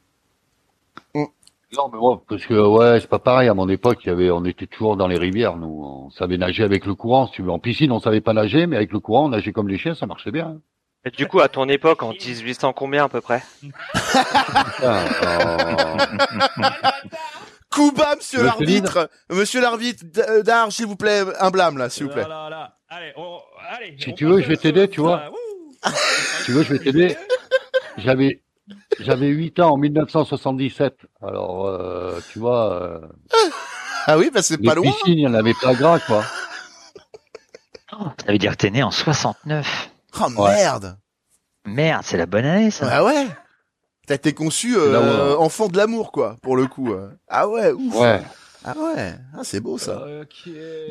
Non, mais moi, parce que ouais, c'est pas pareil. À mon époque, il y avait, on était toujours dans les rivières. Nous, on savait nager avec le courant. Si tu veux, en piscine, on savait pas nager, mais avec le courant, on nageait comme les chiens, ça marchait bien. Et du coup, à ton époque, en 1800 combien à peu près. <laughs> Coup bas, monsieur l'arbitre Monsieur l'arbitre, euh, Darge, s'il vous plaît, un blâme là, s'il vous plaît. Là, là, là. Allez, on- allez, Si on tu veux, je vais t'aider, tu vois. Si tu veux, je vais t'aider. J'avais, j'avais 8 ans en 1977. Alors, euh, tu vois, euh, Ah oui, bah c'est pas loin. piscines, il y en avait pas gras, quoi. Ça veut dire que t'es né en 69. Oh Ouais. merde Merde, c'est la bonne année, ça. Ah ouais T'as été conçu euh, enfant de l'amour, quoi, pour le coup. euh. Ah ouais, ouf Ouais. Ah ouais, ah, c'est beau ça.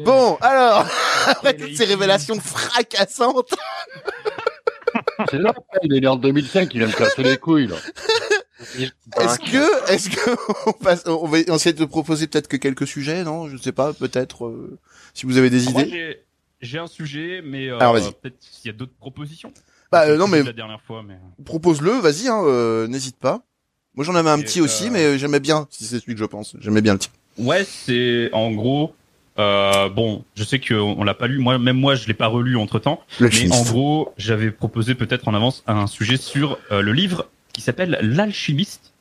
Bon, alors, <laughs> après toutes ces révélations fracassantes, C'est là, il est né en 2005, il aime casser les couilles, là. Est-ce que, est-ce que on, passe, on va essayer de proposer peut-être que quelques sujets, non? Je sais pas, peut-être euh, si vous avez des Moi, idées. J'ai- un sujet, mais euh, peut-être s'il y a d'autres propositions. Bah euh, non mais la dernière fois, mais propose-le, vas-y, hein, euh, n'hésite pas. Moi j'en avais un Et, petit aussi, euh, mais j'aimais bien, si c'est celui que je pense. J'aimais bien le tien. ouais, c'est en gros. Euh, bon, je sais qu'on on l'a pas lu. Moi, même moi, je l'ai pas relu entre temps. Le Mais en gros, j'avais proposé peut-être en avance un sujet sur euh, le livre qui s'appelle L'alchimiste.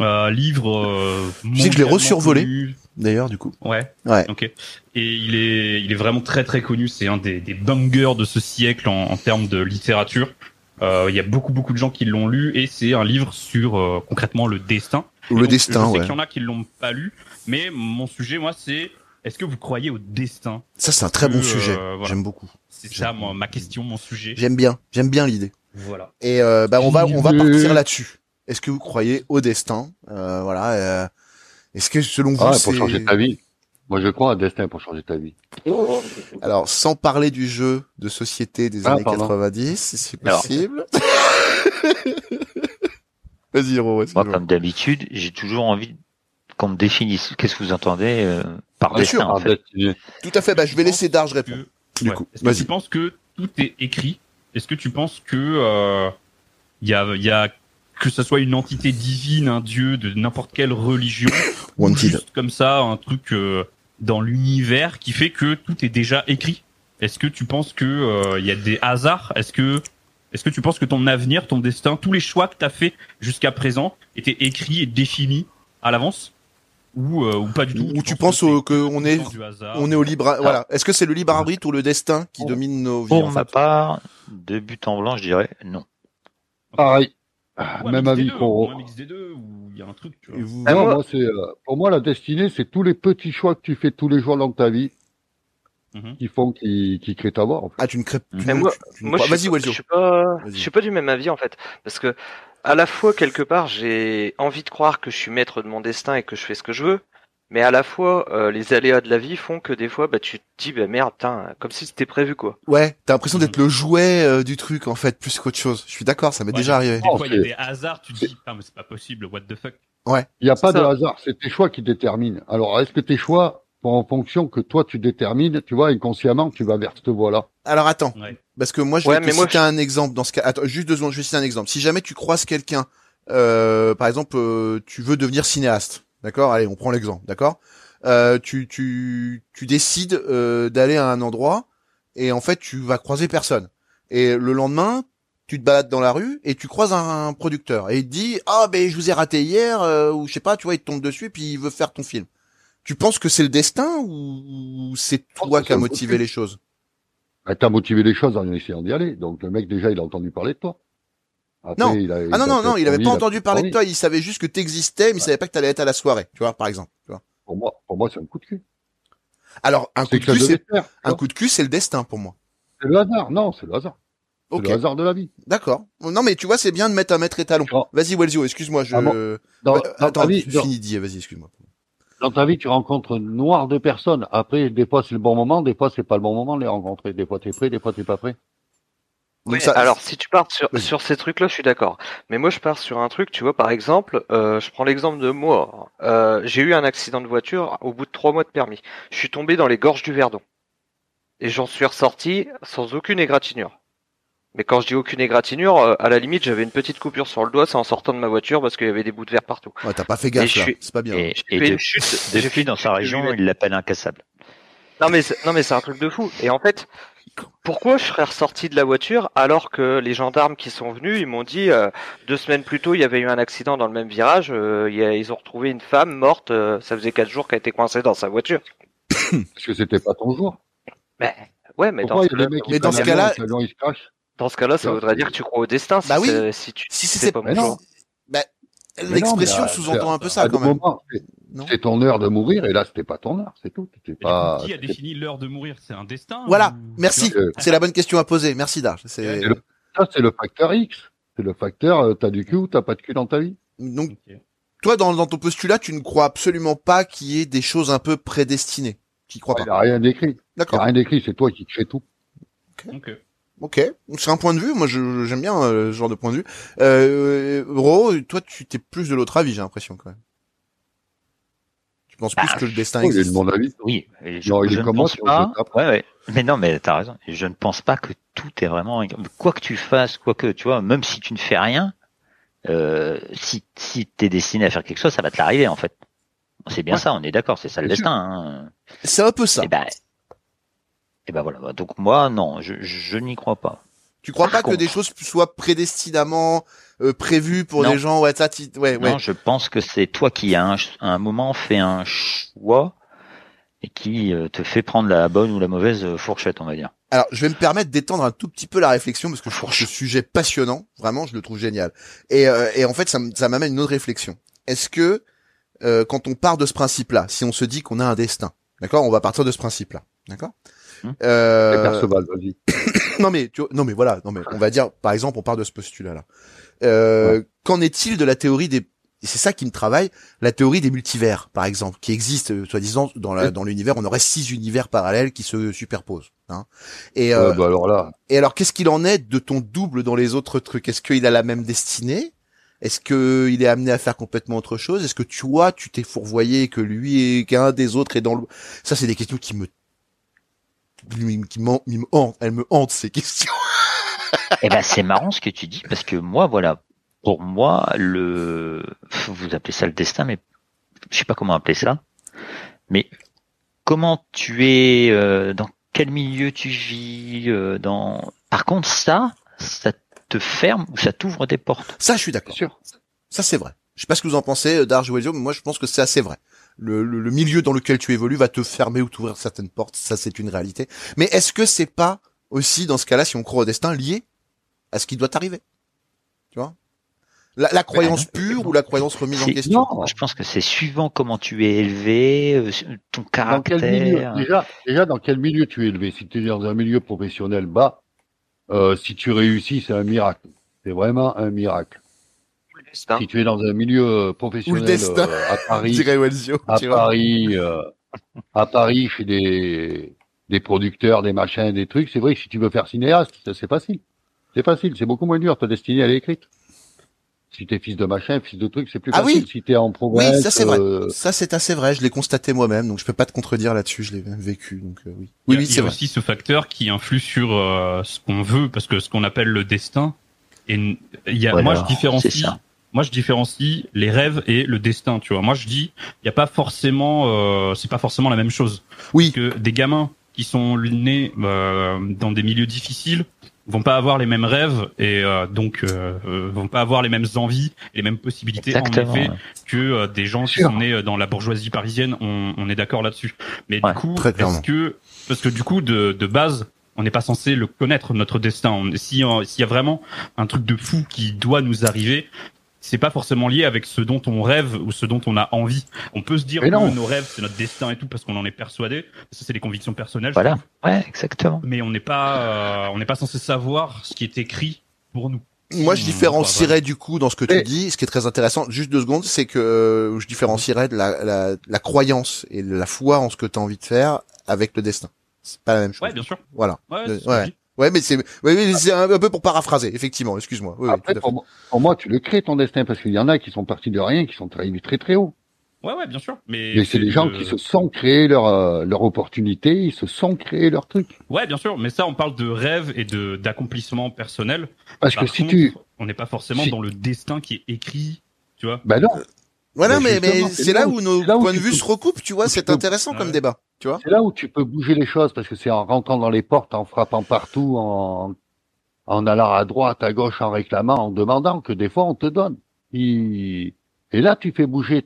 Euh, livre. Euh, Tu sais que je l'ai resurvolé. connu. D'ailleurs, du coup. Ouais. Ouais. Ok. Et il est, il est vraiment très très connu. C'est un des, des bangers de ce siècle en, en termes de littérature. Euh, Il y a beaucoup beaucoup de gens qui l'ont lu et c'est un livre sur euh, concrètement le destin. Le donc, destin, Je sais ouais. qu'il y en a qui l'ont pas lu, mais mon sujet moi c'est est-ce que vous croyez au destin? Ça c'est un très bon sujet. euh, voilà. J'aime beaucoup. C'est ça moi, ma question, mon sujet. J'aime bien, j'aime bien l'idée. Voilà. Et euh, bah on va on va partir là-dessus. Est-ce que vous croyez au destin? Euh, Voilà. Euh, Est-ce que selon vous Ah, c'est pour changer ta vie. Moi, je crois à un destin pour changer ta vie. alors sans parler du jeu de société des Ah, années pardon. 90, si c'est possible. <laughs> Vas-y, Hero, Moi, comme d'habitude, j'ai toujours envie qu'on me définisse. Qu'est-ce que vous entendez euh, par Bien destin, sûr, en Ah, fait destiné. Tout à fait. Bah je vais laisser Darge répondre. Que- Du ouais. coup, Est-ce que vas-y. tu penses que tout est écrit? Est-ce que tu penses que euh, il y a, il y a que ce soit une entité divine, un dieu de n'importe quelle religion, Wanted. juste comme ça un truc euh, dans l'univers qui fait que tout est déjà écrit Est-ce que tu penses que euh, il y a des hasards? Est-ce que est-ce que tu penses que ton avenir, ton destin, tous les choix que tu as fait jusqu'à présent étaient écrits et définis à l'avance? Ou, euh, ou pas du tout? Ou tu penses au- que on est on est au libre voilà. Est-ce que c'est le libre arbitre ou le destin qui domine nos vies Pour en ma fait? part, de but en blanc, je dirais non. Pareil. Ou un Même avis pour. ou un mix des deux, ou il y a un truc, tu vois. Vous- Ah, Non, moi- moi, c'est, euh, pour moi, la destinée, c'est tous les petits choix que tu fais tous les jours dans ta vie Mhm. qui font, qui, qui créent ta voix. en fait. Ah, tu ne crées ne- moi- Moi, je Vas-y, suis, je suis pas, je suis pas du même avis en fait, parce que à la fois quelque part j'ai envie de croire que je suis maître de mon destin et que je fais ce que je veux, mais à la fois euh, les aléas de la vie font que des fois bah tu te dis bah merde, putain, comme si c'était prévu quoi. Ouais, t'as l'impression d'être le jouet euh, du truc en fait, plus qu'autre chose. Je suis d'accord, ça m'est Ouais, déjà arrivé. Des fois, il y a c'est- des hasards, tu te dis, putain, mais c'est pas possible, what the fuck. Il n'y a pas de hasard, c'est tes choix qui déterminent. Alors, est-ce que tes choix en fonction que toi tu détermines, tu vois, inconsciemment, tu vas vers cette voie-là? Alors attends, Ouais. parce que moi je Ouais, vais te mais moi, citer un exemple dans ce cas. Attends, juste deux secondes, je vais citer un exemple. Si jamais tu croises quelqu'un, euh, par exemple, euh, tu veux devenir cinéaste, d'accord? Allez, on prend l'exemple, d'accord? Euh, Tu tu tu décides euh, d'aller à un endroit et en fait tu vas croiser personne. Et le lendemain, tu te balades dans la rue et tu croises un, un producteur et il te dit ah ben je vous ai raté hier euh, ou je sais pas, tu vois, il te tombe dessus et puis il veut faire ton film. Tu penses que c'est le destin ou c'est toi qui a c'est le motivé les choses? Bah, T'as motivé les choses en essayant d'y aller. Donc, le mec, déjà, il a entendu parler de toi. Après, Non. il a- il Ah non, a non, non, il avait pas entendu parler de toi, il savait juste que t'existais, mais il savait pas que t'allais être à la soirée, tu vois, par exemple. Tu vois. Pour moi, pour moi, c'est un coup de cul. Alors, un coup de cul, c'est, un coup de cul, c'est le destin pour moi. C'est le hasard. Non, c'est le hasard. C'est le hasard de la vie. d'accord. Non, mais tu vois, c'est bien de mettre un maître étalon. Vas-y, Wellsio, excuse-moi, je... Ah bon Dans, Euh, dans Attends, ta vie, tu dans, finis, dis, vas-y, excuse-moi. dans ta vie, tu rencontres noir de personnes. Après, des fois, c'est le bon moment, des fois, c'est pas le bon moment de les rencontrer. Des fois, t'es prêt, des fois, t'es pas prêt. Donc Oui, ça- alors si tu pars sur, sur ces trucs-là, je suis d'accord. Mais moi, je pars sur un truc, tu vois, par exemple, euh, je prends l'exemple de moi. Euh, j'ai eu un accident de voiture au bout de trois mois de permis. Je suis tombé dans les gorges du Verdon. Et j'en suis ressorti sans aucune égratignure. Mais quand je dis aucune égratignure, euh, à la limite, j'avais une petite coupure sur le doigt, c'est en sortant de ma voiture parce qu'il y avait des bouts de verre partout. Ouais, t'as pas fait gaffe, là. C'est pas bien. Et, J'ai et fait de- une chute. j'ai fait depuis, dans sa région, il l'appelle incassable. Non mais c'est- non mais c'est un truc de fou. Et en fait, pourquoi je serais ressorti de la voiture alors que les gendarmes qui sont venus, ils m'ont dit euh, deux semaines plus tôt, il y avait eu un accident dans le même virage. euh, il y a- ils ont retrouvé une femme morte. euh, ça faisait quatre jours qu'elle était coincée dans sa voiture. <coughs> Parce que c'était pas ton jour. Mais ouais, mais dans Pourquoi ce il y a des cas-là, dans ce cas-là- dans ce ça voudrait dire que tu crois au destin. Si Bah oui. c'est- si tu Si si c'est c'est pas mon jour. L'expression sous-entend un peu à ça, quand même. c'est- ton heure de mourir, et là, c'était pas ton heure, c'est tout. Pas. qui a défini l'heure de mourir? C'est un destin Voilà, ou- merci. C'est la bonne question à poser. Merci, Darge. C'est... C'est le- Ça, c'est le facteur X. C'est le facteur, euh, t'as du cul ou t'as pas de cul dans ta vie. Donc, toi, dans, dans ton postulat, tu ne crois absolument pas qu'il y ait des choses un peu prédestinées. Tu y crois Il pas. n'y a rien d'écrit. Il n'y D'accord. a rien d'écrit, c'est toi qui crée tout. Ok. Ok, c'est un point de vue. Moi, je- j'aime bien euh, ce genre de point de vue. Euh, Ro, toi, tu t'es plus de l'autre avis, j'ai l'impression quand même. Tu penses plus Bah, que le destin il est existe. de mon avis. Oui, et je, Non, je ne pense pas. Ouais, ouais. Mais non, mais t'as raison. Je ne pense pas que tout est vraiment. Quoi que tu fasses, quoi que tu vois, même si tu ne fais rien, euh, si si t'es destiné à faire quelque chose, ça va te l'arriver en fait. C'est bien Ouais. ça, on est d'accord, c'est ça le Bien destin. Hein. C'est un peu ça. Et ben, et ben voilà. Donc moi, non, je, je n'y crois pas. Tu crois Par pas que des choses soient prédestinément euh, prévues pour Non. des gens Ouais, ça, ouais, ouais. Non, je pense que c'est toi qui à un, ch- à un moment fait un choix et qui euh, te fait prendre la bonne ou la mauvaise euh, fourchette, on va dire. Alors, je vais me permettre d'étendre un tout petit peu la réflexion parce que je trouve ce sujet passionnant. Vraiment, je le trouve génial. Et, euh, et en fait, ça, m'amène une autre réflexion. Est-ce que euh, quand on part de ce principe-là, si on se dit qu'on a un destin, d'accord, on va partir de ce principe-là, d'accord? Euh, Perceval, vas-y. <coughs> non mais tu vois- non mais voilà, non mais on va dire par exemple on part de ce postulat là. Euh, Qu'en est-il de la théorie des et c'est ça qui me travaille, la théorie des multivers, par exemple, qui existe, euh, soi-disant, dans la, dans l'univers, on aurait six univers parallèles qui se superposent. Hein. Et, euh, Ouais, bah alors là, et alors, qu'est-ce qu'il en est de ton double dans les autres trucs? Est-ce qu'il a la même destinée? Est-ce que il est amené à faire complètement autre chose? Est-ce que toi, tu t'es fourvoyé et que lui et qu'un des autres est dans le... Ça, c'est des questions qui me... qui me hantent. Elles me hantent, ces questions. <laughs> Eh ben, c'est marrant ce que tu dis parce que moi, voilà, pour moi, le, vous appelez ça le destin, mais je sais pas comment appeler ça. Mais comment tu es, euh, dans quel milieu tu vis, euh, dans. Par contre, ça, ça te ferme ou ça t'ouvre des portes. Ça, je suis d'accord. Ça, c'est vrai. Je sais pas ce que vous en pensez, euh, Darge ou Elio, mais moi, je pense que c'est assez vrai. Le, le- le milieu dans lequel tu évolues va te fermer ou t'ouvrir certaines portes. Ça, c'est une réalité. Mais est-ce que c'est pas aussi, dans ce cas-là, si on croit au destin, lié à ce qui doit arriver Tu vois? La, la croyance pure ou la croyance remise en question? Non, je pense que c'est suivant comment tu es élevé, euh, ton dans quel milieu? caractère. déjà, déjà, dans quel milieu tu es élevé? Si tu es dans un milieu professionnel bas, euh, si tu réussis, c'est un miracle. C'est vraiment un miracle. Destin. Si tu es dans un milieu euh, professionnel destin, euh, à <laughs> Paris, à. Paris, euh, à Paris, chez des des producteurs, des machins, des trucs, c'est vrai que si tu veux faire cinéaste, c'est facile. C'est facile, c'est beaucoup moins dur. Ta destinée, elle est écrite. Si t'es fils de machin, fils de truc, c'est plus Ah facile. oui Si t'es en Oui, province, ça c'est vrai. euh, Ça c'est assez vrai. Je l'ai constaté moi-même, donc je peux pas te contredire là-dessus. Je l'ai vécu, donc euh, oui. Il Oui, oui, il y c'est a vrai. aussi ce facteur qui influe sur euh, ce qu'on veut, parce que ce qu'on appelle le destin. Et il y a, Voilà, moi, je c'est différencie. Moi, je différencie les rêves et le destin. Tu vois, moi, je dis, il y a pas forcément, euh, c'est pas forcément la même chose. Oui. Que des gamins qui sont nés euh, dans des milieux difficiles vont pas avoir les mêmes rêves et euh, donc euh, euh, vont pas avoir les mêmes envies et les mêmes possibilités Exactement. en effet ouais. que euh, des gens qui sont nés dans la bourgeoisie parisienne. On, on est d'accord là-dessus. Mais Ouais, du coup, est-ce que parce que du coup de, de base on n'est pas censé le connaître notre destin. Si s'il y a vraiment un truc de fou qui doit nous arriver, c'est pas forcément lié avec ce dont on rêve ou ce dont on a envie. On peut se dire que nos rêves c'est notre destin et tout parce qu'on en est persuadé. Ça c'est des convictions personnelles. Voilà. Ouais, exactement. Mais on n'est pas euh, on n'est pas censé savoir ce qui est écrit pour nous. Moi, je différencierais du coup dans ce que tu dis, ce qui est très intéressant. Juste deux secondes, c'est que euh, je différencierais de la, la, la croyance et de la foi en ce que tu as envie de faire avec le destin. C'est pas la même chose. Ouais, bien sûr. Voilà. Ouais, Le- ouais. Ouais, mais c'est, ouais, mais c'est un, un peu pour paraphraser, effectivement. Excuse-moi. Après, fait. pour, moi- pour moi, tu le crées ton destin parce qu'il y en a qui sont partis de rien, qui sont arrivés très très haut. Ouais, ouais, bien sûr. Mais, Mais c'est des gens qui se sont créés leur euh, leur opportunité, ils se sont créés leur truc. Ouais, bien sûr. Mais ça, on parle de rêve et de d'accomplissement personnel. Parce Par que si tu, on n'est pas forcément si- dans le destin qui est écrit, tu vois. ben non, Voilà, Mais mais, c'est là là où où- nos c'est là où points de vue peux- se recoupent, tu vois. C'est peux- intéressant Ouais. comme débat, tu vois. c'est là où tu peux bouger les choses parce que c'est en rentrant dans les portes, en frappant partout, en en allant à droite, à gauche, en réclamant, en demandant que des fois on te donne. Et, et là, tu fais bouger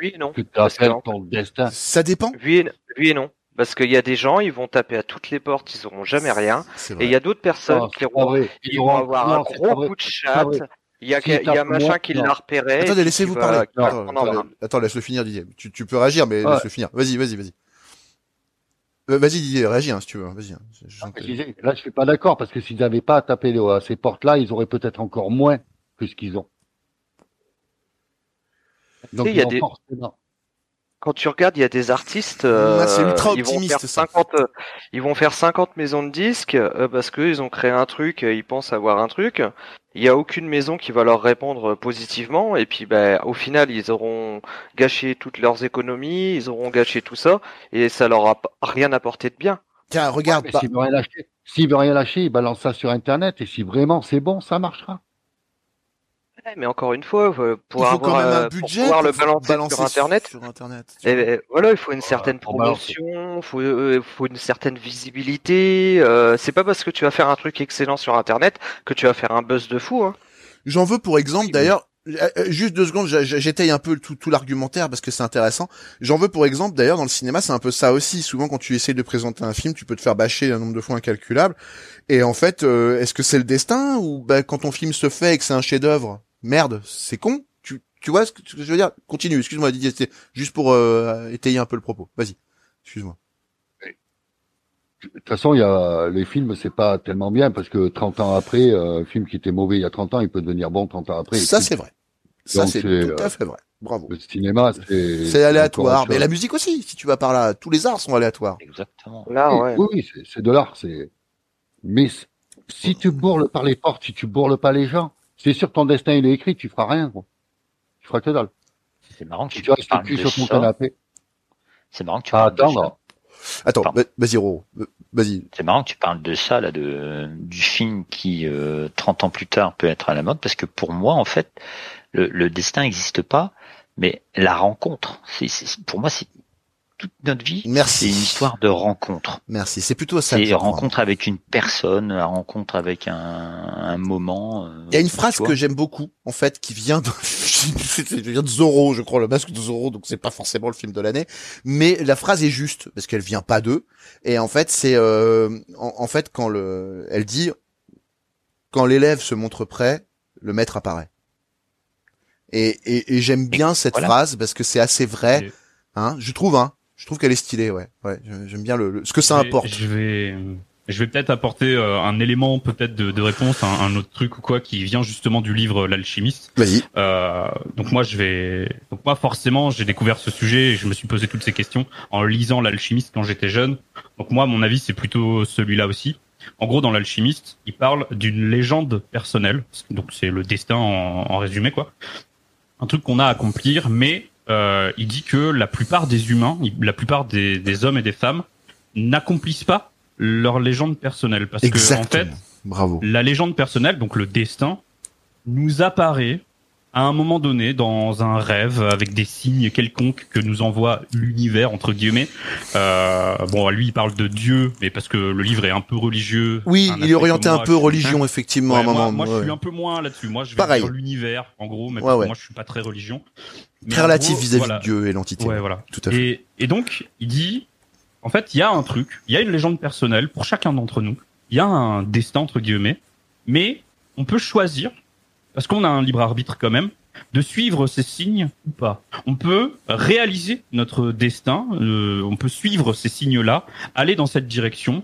Oui et non. tu Parce que, appelles en ton destin. Ça dépend. Oui et, oui et non. Parce qu'il y a des gens, ils vont taper à toutes les portes, ils auront jamais rien. Et il y a d'autres personnes Non, qui auront, ils vont avoir un non, gros coup de vrai. Il y a, il y a machin moins- qui l'a repéré. Attendez, laissez-vous parler. Attends, laisse-le finir, Didier. Tu, tu peux réagir, mais Ouais. laisse-le finir. Vas-y, vas-y, vas-y. Euh, vas-y, Didier, réagis, hein, si tu veux. Vas-y. hein. Disais, Là, je suis pas d'accord parce que s'ils n'avaient pas à taper les- à ces portes-là, ils auraient peut-être encore moins que ce qu'ils ont. Donc, il y a des- forcément. Quand tu regardes, il y a des artistes, euh, Ah, c'est ultra ils vont faire ça. 50, euh, ils vont faire 50 maisons de disques euh, parce que ils ont créé un truc, euh, ils pensent avoir un truc. Il y a aucune maison qui va leur répondre positivement et puis ben au final ils auront gâché toutes leurs économies, ils auront gâché tout ça et ça leur a rien apporté de bien. Tiens, regarde. Mais bah- S'il veut rien lâcher, s'il veut rien lâcher, il balance ça sur Internet et si vraiment c'est bon, ça marchera. Mais encore une fois, euh, pour il faut avoir quand même euh, un pour budget pouvoir le pour balancer, balancer sur internet, sur Internet. Eh ben, voilà, il faut une certaine promotion, faut, euh, faut une certaine visibilité. Euh, c'est pas parce que tu vas faire un truc excellent sur Internet que tu vas faire un buzz de fou. Hein. J'en veux pour exemple d'ailleurs. euh, euh, Juste deux secondes, j'étaye un peu tout, tout l'argumentaire parce que c'est intéressant. J'en veux pour exemple d'ailleurs dans le cinéma, c'est un peu ça aussi. Souvent quand tu essayes de présenter un film, tu peux te faire bâcher un nombre de fois incalculable. Et en fait, euh, est-ce que c'est le destin ou bah, quand ton film se fait et que c'est un chef-d'œuvre, merde, c'est con. Tu, tu vois ce que, ce que je veux dire? Continue. Excuse-moi Didier, c'était juste pour euh, étayer un peu le propos. Vas-y. Excuse-moi. De toute façon, il y a les films, c'est pas tellement bien parce que 30 ans après, euh, un film qui était mauvais il y a 30 ans, il peut devenir bon 30 ans après. ça c'est vrai. Ça c'est tout à euh, fait vrai. Bravo. Le cinéma, c'est C'est aléatoire, mais la musique aussi. Si tu vas par là, tous les arts sont aléatoires. Exactement. Là, oui, ouais. oui, oui, c'est- c'est de l'art. C'est. Mais si tu bourles par les portes, si tu bourles pas les gens, c'est sûr que ton destin il est écrit, tu feras rien. Quoi. Tu feras que dalle. C'est marrant que tu tu restes le parles cul de sur ton ça. canapé. C'est marrant que tu À parles de ça. attendre. Attends, vas-y Roro. Vas-y. C'est marrant que tu parles de ça, là, de, du film qui, euh, 30 ans plus tard, peut être à la mode, parce que pour moi, en fait, le, le destin n'existe pas, mais la rencontre, c'est, c'est- pour moi, c'est toute notre vie, Merci. c'est une histoire de rencontre. Merci. C'est plutôt ça. C'est rencontre avec une personne, la rencontre avec un, un moment. euh, Il y a une phrase que j'aime beaucoup, en fait, qui vient de, <laughs> vient de Zorro, je crois, le masque de Zorro, donc c'est pas forcément le film de l'année, mais la phrase est juste parce qu'elle vient pas d'eux, et en fait c'est, euh, en, en fait quand le, elle dit, quand l'élève se montre prêt, le maître apparaît. Et, et, et j'aime bien cette voilà. phrase parce que c'est assez vrai, hein, je trouve, hein, je trouve qu'elle est stylée, ouais, ouais, j'aime bien le, le- ce que ça importe. Je vais, je vais peut-être apporter euh, un élément peut-être de, de réponse, un, un autre truc ou quoi qui vient justement du livre L'alchimiste. Vas-y. Euh, donc moi je vais, donc moi forcément j'ai découvert ce sujet et je me suis posé toutes ces questions en lisant L'alchimiste quand j'étais jeune. Donc moi mon avis c'est plutôt celui-là aussi. En gros dans L'alchimiste il parle d'une légende personnelle, donc c'est le destin en, en résumé quoi. Un truc qu'on a à accomplir, mais euh, il dit que la plupart des humains, la plupart des, des hommes et des femmes n'accomplissent pas leur légende personnelle parce que en fait Bravo. la légende personnelle, donc le destin, nous apparaît à un moment donné dans un rêve avec des signes quelconques que nous envoie l'univers entre guillemets. Euh, bon, lui il parle de Dieu, mais parce que le livre est un peu religieux. Oui, il est orienté un peu suis- religion, effectivement, à un moment. Moi, moi, je suis un peu moins là-dessus. Moi, je vais Pareil. dire l'univers, en gros, mais Ouais, moi, je suis pas très religion. Mais Très relatif vis-à-vis voilà. de Dieu et l'entité. Ouais, voilà. Tout à fait. Et, et donc, il dit, en fait, il y a un truc, il y a une légende personnelle pour chacun d'entre nous. Il y a un destin entre guillemets, mais on peut choisir, parce qu'on a un libre arbitre quand même, de suivre ces signes ou pas. On peut réaliser notre destin, euh, on peut suivre ces signes-là, aller dans cette direction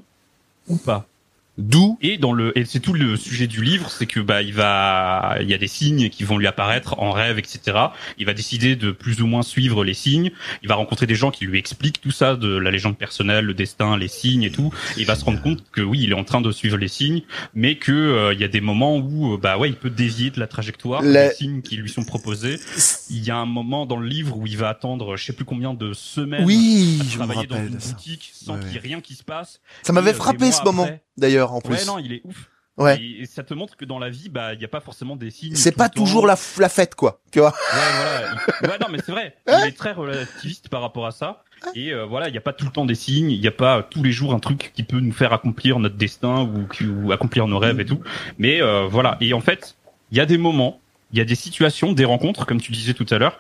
ou pas. D'où Et dans le et c'est tout le sujet du livre, c'est que bah il va il y a des signes qui vont lui apparaître en rêve, etc. Il va décider de plus ou moins suivre les signes. Il va rencontrer des gens qui lui expliquent tout ça de la légende personnelle, le destin, les signes et tout. Et il va se rendre compte que oui, il est en train de suivre les signes, mais que euh, il y a des moments où euh, bah ouais, il peut dévier de la trajectoire des signes qui lui sont proposés. Il y a un moment dans le livre où il va attendre je sais plus combien de semaines Oui, à travailler dans une boutique sans Ouais, qu'il y ait rien qui se passe. Ça m'avait euh, frappé ce moment, après- d'ailleurs, en plus. Ouais, non, il est ouf. Ouais. Et, ça te montre que dans la vie, bah, il n'y a pas forcément des signes. C'est pas toujours la, la fête, quoi. Tu vois Ouais, voilà. <laughs> Il- ouais, non, mais c'est vrai. Il est très relativiste par rapport à ça. Et euh, voilà, il n'y a pas tout le temps des signes. Il n'y a pas tous les jours un truc qui peut nous faire accomplir notre destin ou, qui- ou accomplir nos rêves et tout. Mais euh, voilà. Et en fait, il y a des moments, il y a des situations, des rencontres, comme tu disais tout à l'heure,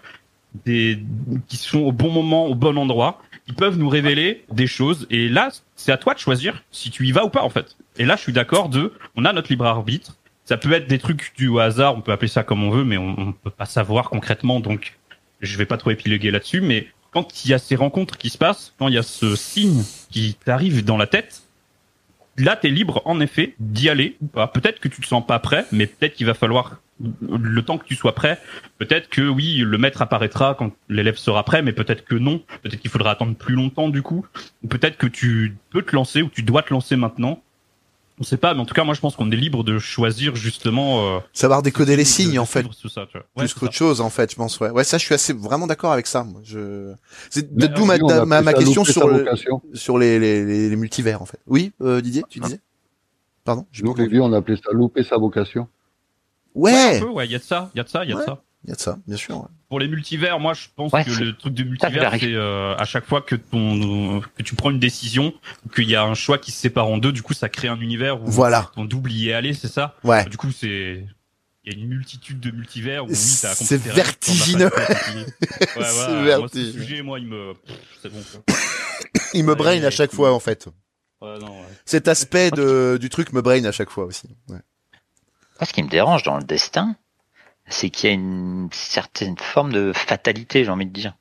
des qui sont au bon moment, au bon endroit. Ils peuvent nous révéler des choses. Et là, c'est à toi de choisir si tu y vas ou pas, en fait. Et là, je suis d'accord de, on a notre libre arbitre. Ça peut être des trucs du hasard, on peut appeler ça comme on veut, mais on, on peut pas savoir concrètement, donc je vais pas trop épiloguer là-dessus. Mais quand il y a ces rencontres qui se passent, quand il y a ce signe qui t'arrive dans la tête, là, t'es libre, en effet, d'y aller. Peut-être que tu te sens pas prêt, mais peut-être qu'il va falloir le temps que tu sois prêt, peut-être que oui, le maître apparaîtra quand l'élève sera prêt, mais peut-être que non. Peut-être qu'il faudra attendre plus longtemps du coup. Ou peut-être que tu peux te lancer ou tu dois te lancer maintenant. On sait pas, mais en tout cas, moi je pense qu'on est libre de choisir justement. Euh, Savoir décoder les signes de en fait. tout ça, tu vois. Ouais, plus qu'autre chose en fait, je pense. Ouais, ouais, ça, je suis assez vraiment d'accord avec ça. moi. Je, c'est d'où ma, ma, ma question sur le, sur les, les, les, les multivers en fait. Oui, euh, Didier, tu disais? Pardon. pas les vieux, on appelait ça louper sa vocation. Ouais, Ouais, peu, ouais, il y a de ça, il y a de ça, il y a Ouais. de ça. il y a de ça, bien sûr. Pour les multivers, moi je pense Ouais, que le truc de Ça, multivers, c'est euh, à chaque fois que ton que tu prends une décision, qu'il y a un choix qui se sépare en deux, du coup ça crée un univers où Voilà. ton double y est allé, c'est ça? Ouais. Du coup c'est il y a une multitude de multivers où oui, C'est vertigineux. <laughs> Ouais, C'est voilà. Moi, ce vertigineux. sujet, moi, il me, pff, c'est bon. quoi. <coughs> Il me Ouais, brain à chaque fois en fait. Ouais, non, ouais. Cet aspect de, du truc me brain à chaque fois aussi. Ouais. Moi, ce qui me dérange dans le destin, c'est qu'il y a une certaine forme de fatalité, j'ai envie de dire.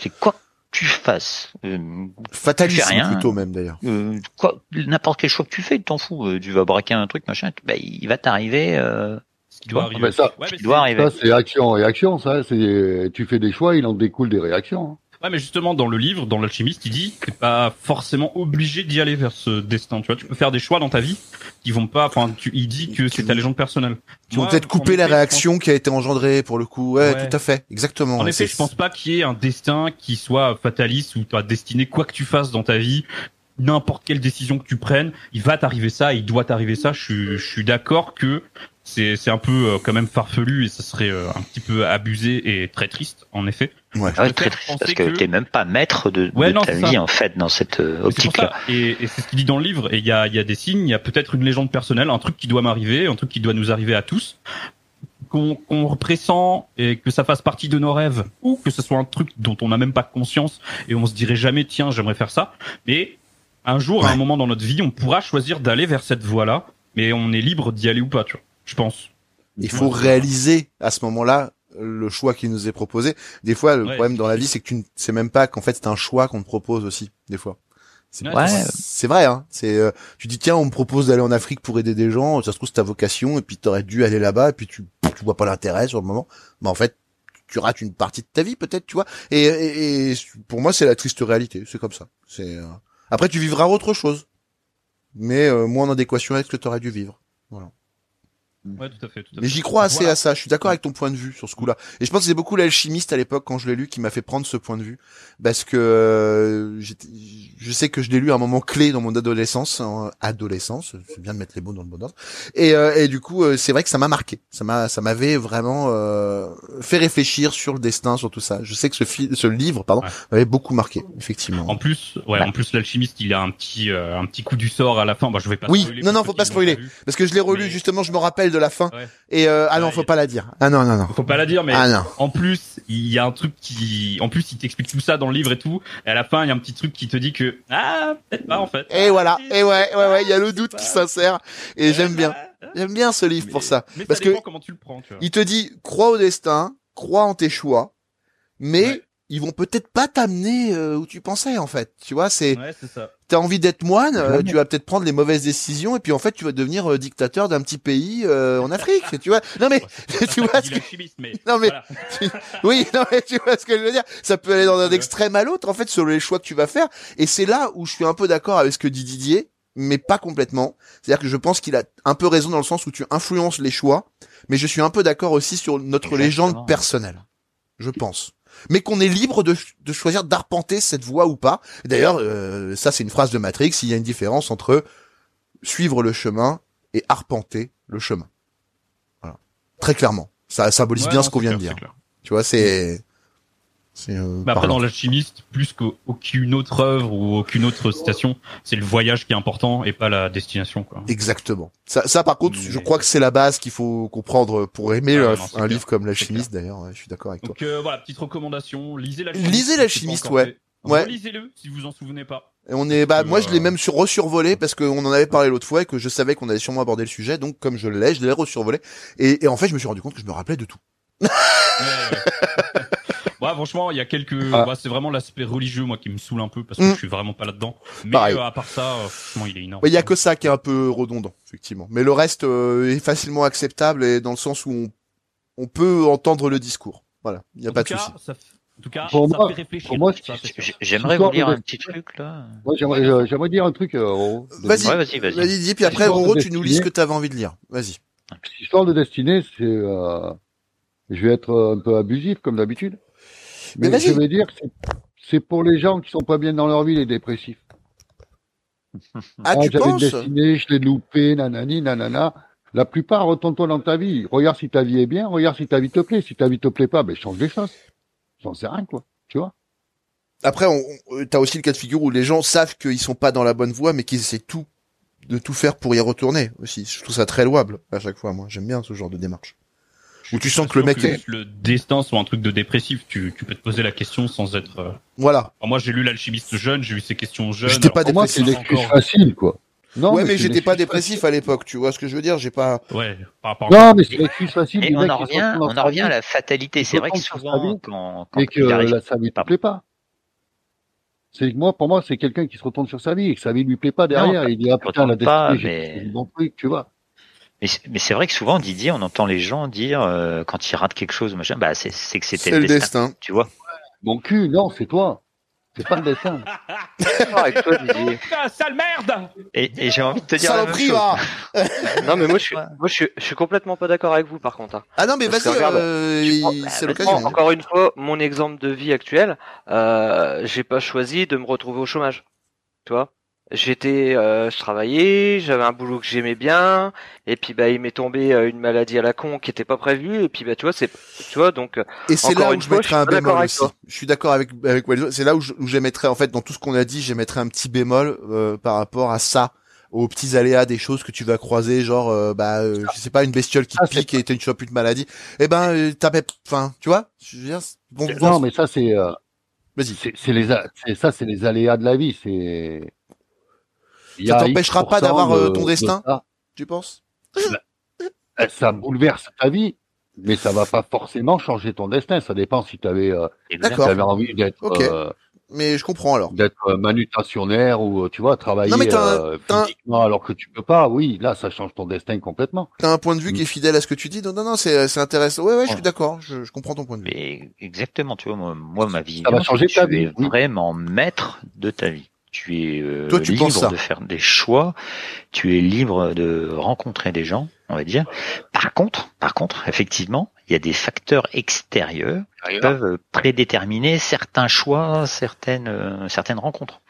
C'est quoi que tu fasses, euh, Fatalisme Tu fais rien. plutôt même d'ailleurs. euh, quoi, n'importe quel choix que tu fais, tu t'en fous. Euh, Tu vas braquer un truc, machin, tu- bah, il va t'arriver. Euh... Ce qui doit Ah, arriver. bah, ça, ouais, mais il doit c'est- arriver. Ça, c'est action et réaction, ça. C'est, tu fais des choix, il en découle des réactions. Ouais, mais justement, dans le livre, dans l'alchimiste, il dit que t'es pas forcément obligé d'y aller vers ce destin. Tu vois, tu peux faire des choix dans ta vie qui vont pas. Enfin, tu, il dit que c'est ta légende personnelle. Qui vont peut-être couper la effet, réaction qui a été engendrée pour le coup. Ouais, Ouais. tout à fait, exactement. En effet, c'est- je pense pas qu'il y ait un destin qui soit fataliste ou t'as destiné quoi que tu fasses dans ta vie, n'importe quelle décision que tu prennes, il va t'arriver ça, il doit t'arriver ça. Je suis, je suis d'accord que c'est, c'est un peu euh, quand même farfelu et ça serait euh, un petit peu abusé et très triste, en effet. Ouais. Très triste, parce que, que- t'es même pas maître de, Ouais, de non, ta vie, ça. en fait, dans cette euh, Et c'est pour optique-là. Et, et c'est ce qu'il dit dans le livre. Et il y a, il y a des signes, il y a peut-être une légende personnelle, un truc qui doit m'arriver, un truc qui doit nous arriver à tous, qu'on qu'on pressent et que ça fasse partie de nos rêves, ou que ce soit un truc dont on n'a même pas conscience et on se dirait jamais tiens j'aimerais faire ça. Mais un jour, à un moment dans notre vie, on pourra choisir d'aller vers cette voie-là, mais on est libre d'y aller ou pas, tu vois. Je pense. Il faut réaliser à ce moment-là le choix qui nous est proposé. Des fois, le Ouais, problème dans la vie, c'est que tu ne sais même pas qu'en fait c'est un choix qu'on te propose aussi. Des fois. C'est Ouais, c'est vrai. Hein. C'est euh, tu dis tiens, on me propose d'aller en Afrique pour aider des gens. Ça se trouve c'est ta vocation et puis t'aurais dû aller là-bas et puis tu tu vois pas l'intérêt sur le moment. Mais en fait, tu rates une partie de ta vie peut-être, tu vois. Et, et, et pour moi, c'est la triste réalité. C'est comme ça. C'est euh, après tu vivras autre chose, mais euh, moins en adéquation avec ce que t'aurais dû vivre. Ouais, tout à fait. Tout à Mais j'y crois assez Voilà. à ça. Je suis d'accord avec ton point de vue sur ce coup-là. Et je pense que c'est beaucoup l'alchimiste à l'époque quand je l'ai lu qui m'a fait prendre ce point de vue, parce que euh, je sais que je l'ai lu à un moment clé dans mon adolescence, en adolescence. C'est bien de mettre les mots dans le bon ordre. Et, euh, et du coup, euh, c'est vrai que ça m'a marqué. Ça m'a, ça m'avait vraiment euh, fait réfléchir sur le destin, sur tout ça. Je sais que ce, ce livre, pardon, Ouais. m'avait beaucoup marqué, effectivement. En plus, ouais, en plus l'alchimiste, il a un petit, euh, un petit coup du sort à la fin. Bah, je vais pas. Oui, spoiler non, non, faut pas spoiler. Parce que je l'ai relu Mais- justement, je me rappelle de la fin. Ouais. Et euh, ah non, faut pas la dire. Ah non, non, non. Faut pas la dire, mais Ah non. En plus, il y a un truc qui, en plus, il t'explique tout ça dans le livre et tout. Et à la fin, il y a un petit truc qui te dit que ah, peut-être pas en fait. Et voilà. Et ouais, ouais, ouais, il y a le sais doute qui s'insère. Et j'aime bien. Ah, J'aime bien ce livre mais- pour ça. Mais Parce ça que comment tu le prends, tu vois. il te dit, crois au destin, crois en tes choix, mais Ouais. Ils vont peut-être pas t'amener euh, où tu pensais en fait. Tu vois, c'est Ouais, c'est ça. t'as envie d'être moine, euh, tu vas peut-être prendre les mauvaises décisions et puis en fait tu vas devenir euh, dictateur d'un petit pays euh, en Afrique. tu vois Non mais <laughs> tu vois ce que mais. Non, mais- voilà. oui, non, mais tu vois ce que je veux dire. Ça peut aller dans un extrême à l'autre, en fait, sur les choix que tu vas faire. Et c'est là où je suis un peu d'accord avec ce que dit Didier, mais pas complètement. C'est-à-dire que je pense qu'il a un peu raison dans le sens où tu influences les choix, mais je suis un peu d'accord aussi sur notre Exactement. légende personnelle. Je pense. Mais qu'on est libre de, de choisir d'arpenter cette voie ou pas. D'ailleurs, euh, ça c'est une phrase de Matrix, il y a une différence entre suivre le chemin et arpenter le chemin. Voilà. Très clairement. Ça symbolise Ouais, bien non, ce qu'on vient de dire. Tu vois, c'est. Euh, Bah après, dans l'alchimiste, plus qu'aucune autre œuvre ou aucune autre citation, c'est le voyage qui est important et pas la destination, quoi. Exactement. Ça, ça par contre, Mais- je crois que c'est la base qu'il faut comprendre pour aimer Ouais, un, non, c'est un clair. livre comme L'Alchimiste, d'ailleurs. ouais, je suis d'accord avec toi. Donc euh, voilà, petite recommandation, lisez l'alchimiste. Lisez l'Alchimiste, ouais. Ouais. Relisez-le si vous en souvenez pas. Et on est, bah, moi, je l'ai euh, même sur resurvolé parce qu'on en avait parlé l'autre fois et que je savais qu'on allait sûrement aborder le sujet. Donc, comme je l'ai, je l'ai resurvolé. Et, et en fait, je me suis rendu compte que je me rappelais de tout. Ouais, ouais. <laughs> Franchement, il y a quelques. Ah. ouais, c'est vraiment l'aspect religieux, moi, qui me saoule un peu parce que Mm. je suis vraiment pas là-dedans. Mais euh, à part ça, euh, franchement, il est énorme. Il y a que ça qui est un peu redondant, effectivement. Mais le reste euh, est facilement acceptable et dans le sens où on on peut entendre le discours. Voilà, il y a En pas tout de souci. ça, en tout cas, Pour ça moi- fait réfléchir. pour moi, J'aimerais vous lire de un petit truc là. Moi, j'aimerais, j'aimerais dire un truc. euh, Roro. Vas-y, Ouais, vas-y, vas-y. vas-y, dis, puis après, Roro, tu nous lis ce que tu avais envie de lire. Vas-y. Cette histoire de destinée, c'est, euh, je vais être un peu abusif comme d'habitude, Mais mais, je vais dire c'est, pour les gens qui sont pas bien dans leur vie, les dépressifs. Ah, tu j'avais une penses destinée, je l'ai loupé, nanani, nanana. La plupart, retourne-toi dans ta vie. Regarde si ta vie est bien, regarde si ta vie te plaît. Si ta vie te plaît pas, ben, change les choses. J'en sais rien, quoi. Tu vois? Après, on, on- t'as aussi le cas de figure où les gens savent qu'ils sont pas dans la bonne voie, mais qu'ils essaient tout de tout faire pour y retourner aussi. Je trouve ça très louable à chaque fois. Moi, j'aime bien ce genre de démarche. Où tu sens que le mec est... le destin soit un truc de dépressif, tu, tu peux te poser la question sans être. euh, Voilà. Alors, moi, j'ai lu l'alchimiste jeune, j'ai eu ces questions jeunes. J'étais pas Pour moi, c'est dépressif. une excuse facile, quoi. Non, ouais, mais, une j'étais pas dépressif à l'époque. Tu vois ce que je veux dire J'ai pas. Ouais, par rapport. facile. Non, mais c'est une excuse facile. Et on en revient, on en revient vie à la fatalité. C'est vrai que souvent, quand, quand et que la, sa vie te plaît pas. C'est que moi, pour moi, c'est quelqu'un qui se retourne sur sa vie et que sa vie lui plaît pas derrière. Il dit, ah putain, la destinée, j'ai mais- tu vois. Mais, c'est- mais c'est vrai que souvent, Didier, on entend les gens dire euh, quand ils ratent quelque chose, machin, bah c'est c'est que c'était C'est le, le destin, destin. Tu vois Mon cul, non, c'est toi. C'est pas le destin. d'accord avec toi, Didier. <laughs> Putain, sale merde Et, et j'ai envie de te dire la même chose. Non, mais moi, je <laughs> suis, Ouais. moi, je suis, je suis complètement pas d'accord avec vous, par contre. hein. Ah non, mais vas-y, regarde, euh, c'est l'occasion. Encore une fois, mon exemple de vie actuelle, euh, j'ai pas choisi de me retrouver au chômage. Tu vois? J'étais, euh, je travaillais, j'avais un boulot que j'aimais bien, et puis bah il m'est tombé euh, une maladie à la con qui était pas prévue, et puis bah tu vois c'est, tu vois donc Et c'est là où une je mettrais un bémol aussi. toi. Je suis d'accord avec avec Waldo. C'est là où je- où j'émettrais en fait dans tout ce qu'on a dit, j'émettrais un petit bémol euh, par rapport à ça, aux petits aléas des choses que tu vas croiser, genre euh, bah euh, je sais pas une bestiole qui te Ah, pique et t'as une chope une maladie. Eh ben euh, t'as pas- enfin tu vois, je veux dire, bon, non, bon, mais ça, c'est, euh, vas-y. c'est, c'est les, a- ça, c'est les aléas de la vie. C'est. Ça t'empêchera pas d'avoir, euh, de- ton de destin ça. Tu penses? Euh, Ça bouleverse ta vie, mais ça va pas forcément changer ton destin. Ça dépend si t'avais, euh, D'accord. t'avais envie d'être, Ok. euh, Mais je comprends alors. d'être euh, manutentionnaire ou euh, tu vois travailler Non, mais t'as un- euh, physiquement alors que tu peux pas. Oui, là, ça change ton destin complètement. T'as un point de vue Mm. qui est fidèle à ce que tu dis? Non non non, c'est c'est intéressant. Ouais ouais, je suis d'accord. Je, je comprends ton point de vue. Mais exactement, tu vois, moi, moi, ma vie, Ça va changer tu ta es vie, oui. vraiment maître de ta vie. Tu es euh, Toi, tu libre de faire des choix. Tu es libre de rencontrer des gens, on va dire. Par contre, par contre, effectivement, il y a des facteurs extérieurs qui peuvent prédéterminer certains choix, certaines, euh, certaines rencontres.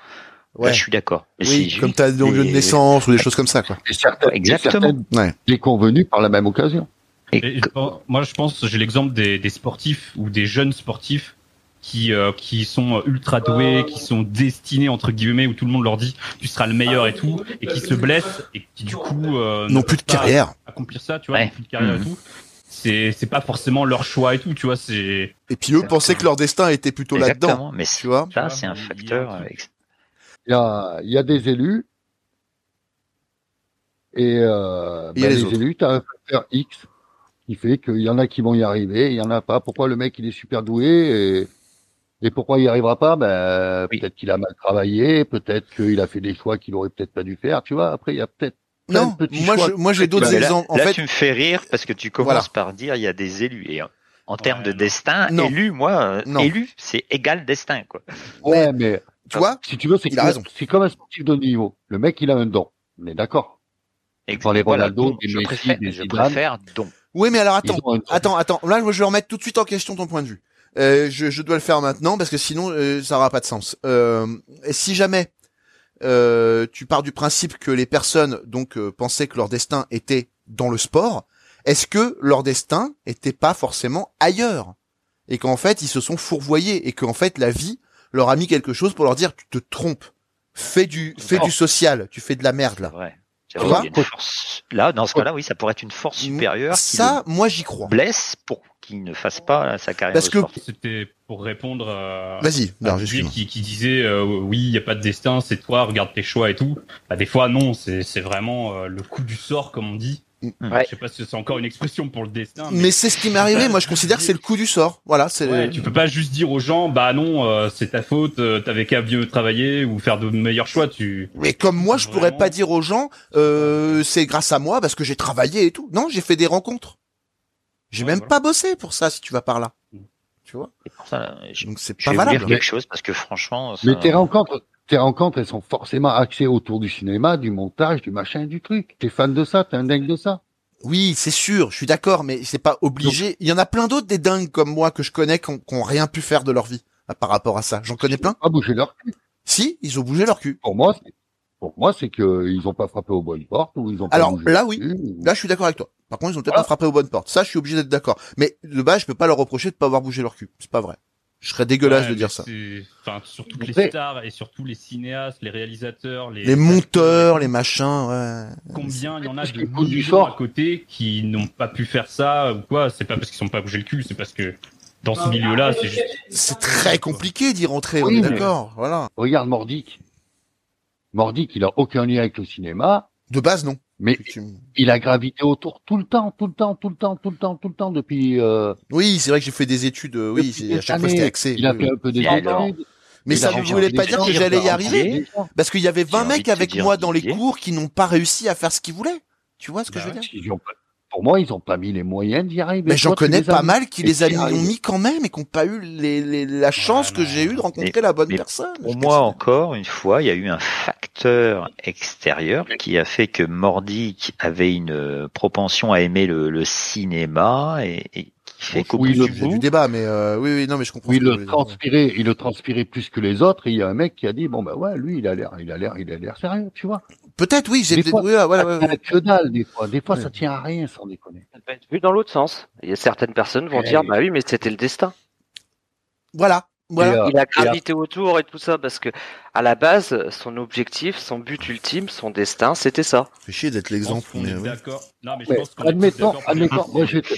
Là, Ouais. je suis d'accord. Oui, comme juste t'as des lieu de naissance ou des choses comme ça quoi. Et certaines, Exactement. et certaines Ouais. déconvenues par la même occasion. Et Et moi, je pense, j'ai l'exemple des, des sportifs ou des jeunes sportifs qui euh, qui sont ultra doués, qui sont destinés entre guillemets, où tout le monde leur dit tu seras le meilleur et tout, et qui se blessent et qui du coup euh, Non ne plus de carrière. accomplir ça, tu vois, Ouais. plus de carrière Mhm. et tout. C'est c'est pas forcément leur choix et tout, tu vois, c'est Et puis eux pensaient que leur destin était plutôt là-dedans. exactement. Mais Tu vois ça, c'est un facteur. euh, Il y a, il y a des élus et euh, Il y a bah, les les, élus, tu as un facteur X qui fait qu'il y en a qui vont y arriver, il y en a pas. Pourquoi le mec il est super doué et, et pourquoi il y arrivera pas? Ben Oui. peut-être qu'il a mal travaillé, peut-être qu'il a fait des choix qu'il aurait peut-être pas dû faire. Tu vois Après il y a peut-être Non, moi choix je, moi j'ai d'autres Mais là- exemples. En là, fait, tu me fais rire parce que tu commences Voilà. par dire il y a des élus et en, en termes Ouais, de destin, Non. élu, moi, Non. élu, c'est égal destin quoi. Ouais, mais tu vois, si tu veux, c'est comme- un sportif de niveau. Le mec il a un don. On est d'accord. Dans les Voilà, Ronaldo, donc, des je Messi, préfère, des je Zidane. préfère donc. Oui, mais alors attends, attends, attends. Là, je vais remettre tout de suite en question ton point de vue. Euh, je, je dois le faire maintenant parce que sinon, euh, ça n'aura pas de sens. Euh, si jamais euh, tu pars du principe que les personnes donc euh, pensaient que leur destin était dans le sport, est-ce que leur destin était pas forcément ailleurs? Et qu'en fait ils se sont fourvoyés et qu'en fait la vie leur a mis quelque chose pour leur dire tu te trompes, fais du fais du social, tu fais de la merde là. Ouais. Tu vois Il y a une force- Là, dans ce cas-là, oui, ça pourrait être une force supérieure qui Ça, moi j'y crois. le blesse pour qu'il ne fasse pas sa carrière. Parce que- c'était pour répondre Vas-y, à excuse-moi. qui, qui disait euh, oui, il y a pas de destin, c'est toi, regarde tes choix et tout. Bah, des fois non, c'est c'est vraiment euh, le coup du sort comme on dit. Ouais. Je sais pas si c'est encore une expression pour le destin. Mais c'est ce qui m'est arrivé. Moi, je considère que c'est le coup du sort. Voilà, c'est. Ouais, tu peux pas juste dire aux gens, bah non, euh, c'est ta faute, euh, t'avais qu'à mieux travailler ou faire de meilleurs choix. Tu. Mais comme moi, je pourrais Vraiment. pas dire aux gens, euh, c'est grâce à moi parce que j'ai travaillé et tout. Non, j'ai fait des rencontres. J'ai Ouais, même voilà. pas bossé pour ça si tu vas par là. Mm. Tu vois C'est pour ça, là, je, Donc c'est je pas valable. dire quelque chose parce que franchement, ça- Mais tes rencontres, tes rencontres, elles sont forcément axées autour du cinéma, du montage, du machin, du truc. T'es fan de ça, t'es un dingue de ça? Oui, c'est sûr, je suis d'accord, mais c'est pas obligé. Il y en a plein d'autres des dingues comme moi que je connais qui ont, qui ont rien pu faire de leur vie par rapport à ça. J'en connais plein. Pas bouger leur cul. Si, ils ont bougé leur cul. Pour moi, c'est, pour moi, c'est que ils ont pas frappé aux bonnes portes ou ils ont pas Alors, bougé là, leur oui. ou- Là, je suis d'accord avec toi. Par contre, ils ont peut-être Voilà. pas frappé aux bonnes portes. Ça, je suis obligé d'être d'accord. Mais de base, je peux pas leur reprocher de pas avoir bougé leur cul. C'est pas vrai. Je serais dégueulasse Ouais, de dire ça. c'est- Enfin, sur toutes Après- les stars et surtout les cinéastes, les réalisateurs, les, Les monteurs, les machins, ouais. Combien il y en a de du sort. à côté qui n'ont pas pu faire ça ou quoi? C'est pas parce qu'ils sont pas bougé le cul, c'est parce que dans ce milieu-là, c'est juste. C'est très compliqué d'y rentrer, on Oui, est d'accord. Voilà. Regarde Mordic. Mordic, il a aucun lien avec le cinéma, De base, non. Mais il a gravité autour tout le temps, tout le temps, tout le temps, tout le temps, tout le temps depuis. Euh, Oui, c'est vrai que j'ai fait des études. euh, Oui, à chaque fois années. c'était axé. Il a fait un peu des études. Mais ça ne voulait pas dire que j'allais y arriver? Parce qu'il y avait 20 J'ai envie mecs avec moi dans les cours qui n'ont pas réussi à faire ce qu'ils voulaient. Tu vois ce que Bah je veux dire? Pour moi, ils ont pas mis les moyens d'y arriver. Mais j'en connais pas mal qui les ont mis quand même et qui n'ont pas eu la chance que j'ai eu de rencontrer la bonne personne. Pour moi, encore une fois, il y a eu un facteur extérieur qui a fait que Mordic avait une euh, propension à aimer le, le cinéma et, et qui fait qu'au Oui, bout le du du débat, mais euh, oui, oui, non, mais je comprends. Oui, le transpirait, il le transpirait plus que les autres. Et il y a un mec qui a dit bon ben ouais, lui, il a l'air, il a l'air, il a l'air sérieux, tu vois. Peut-être, oui, j'ai Des peut-être. fois, oui, ouais, ouais, ouais, tient ouais. à que dalle des fois. Des fois, Ouais. ça tient à rien, sans déconner. Ça peut être vu dans l'autre sens. Il y a certaines personnes vont dire, oui. bah oui, mais c'était le destin. Voilà, voilà. Et, euh, Il a et gravité autour et tout ça parce que, à la base, son objectif, son but ultime, son destin, c'était ça. Fait chier d'être l'exemple, mais est oui. d'accord. Non, mais je pense qu'on est admettons, dire admettons, que moi je vais te,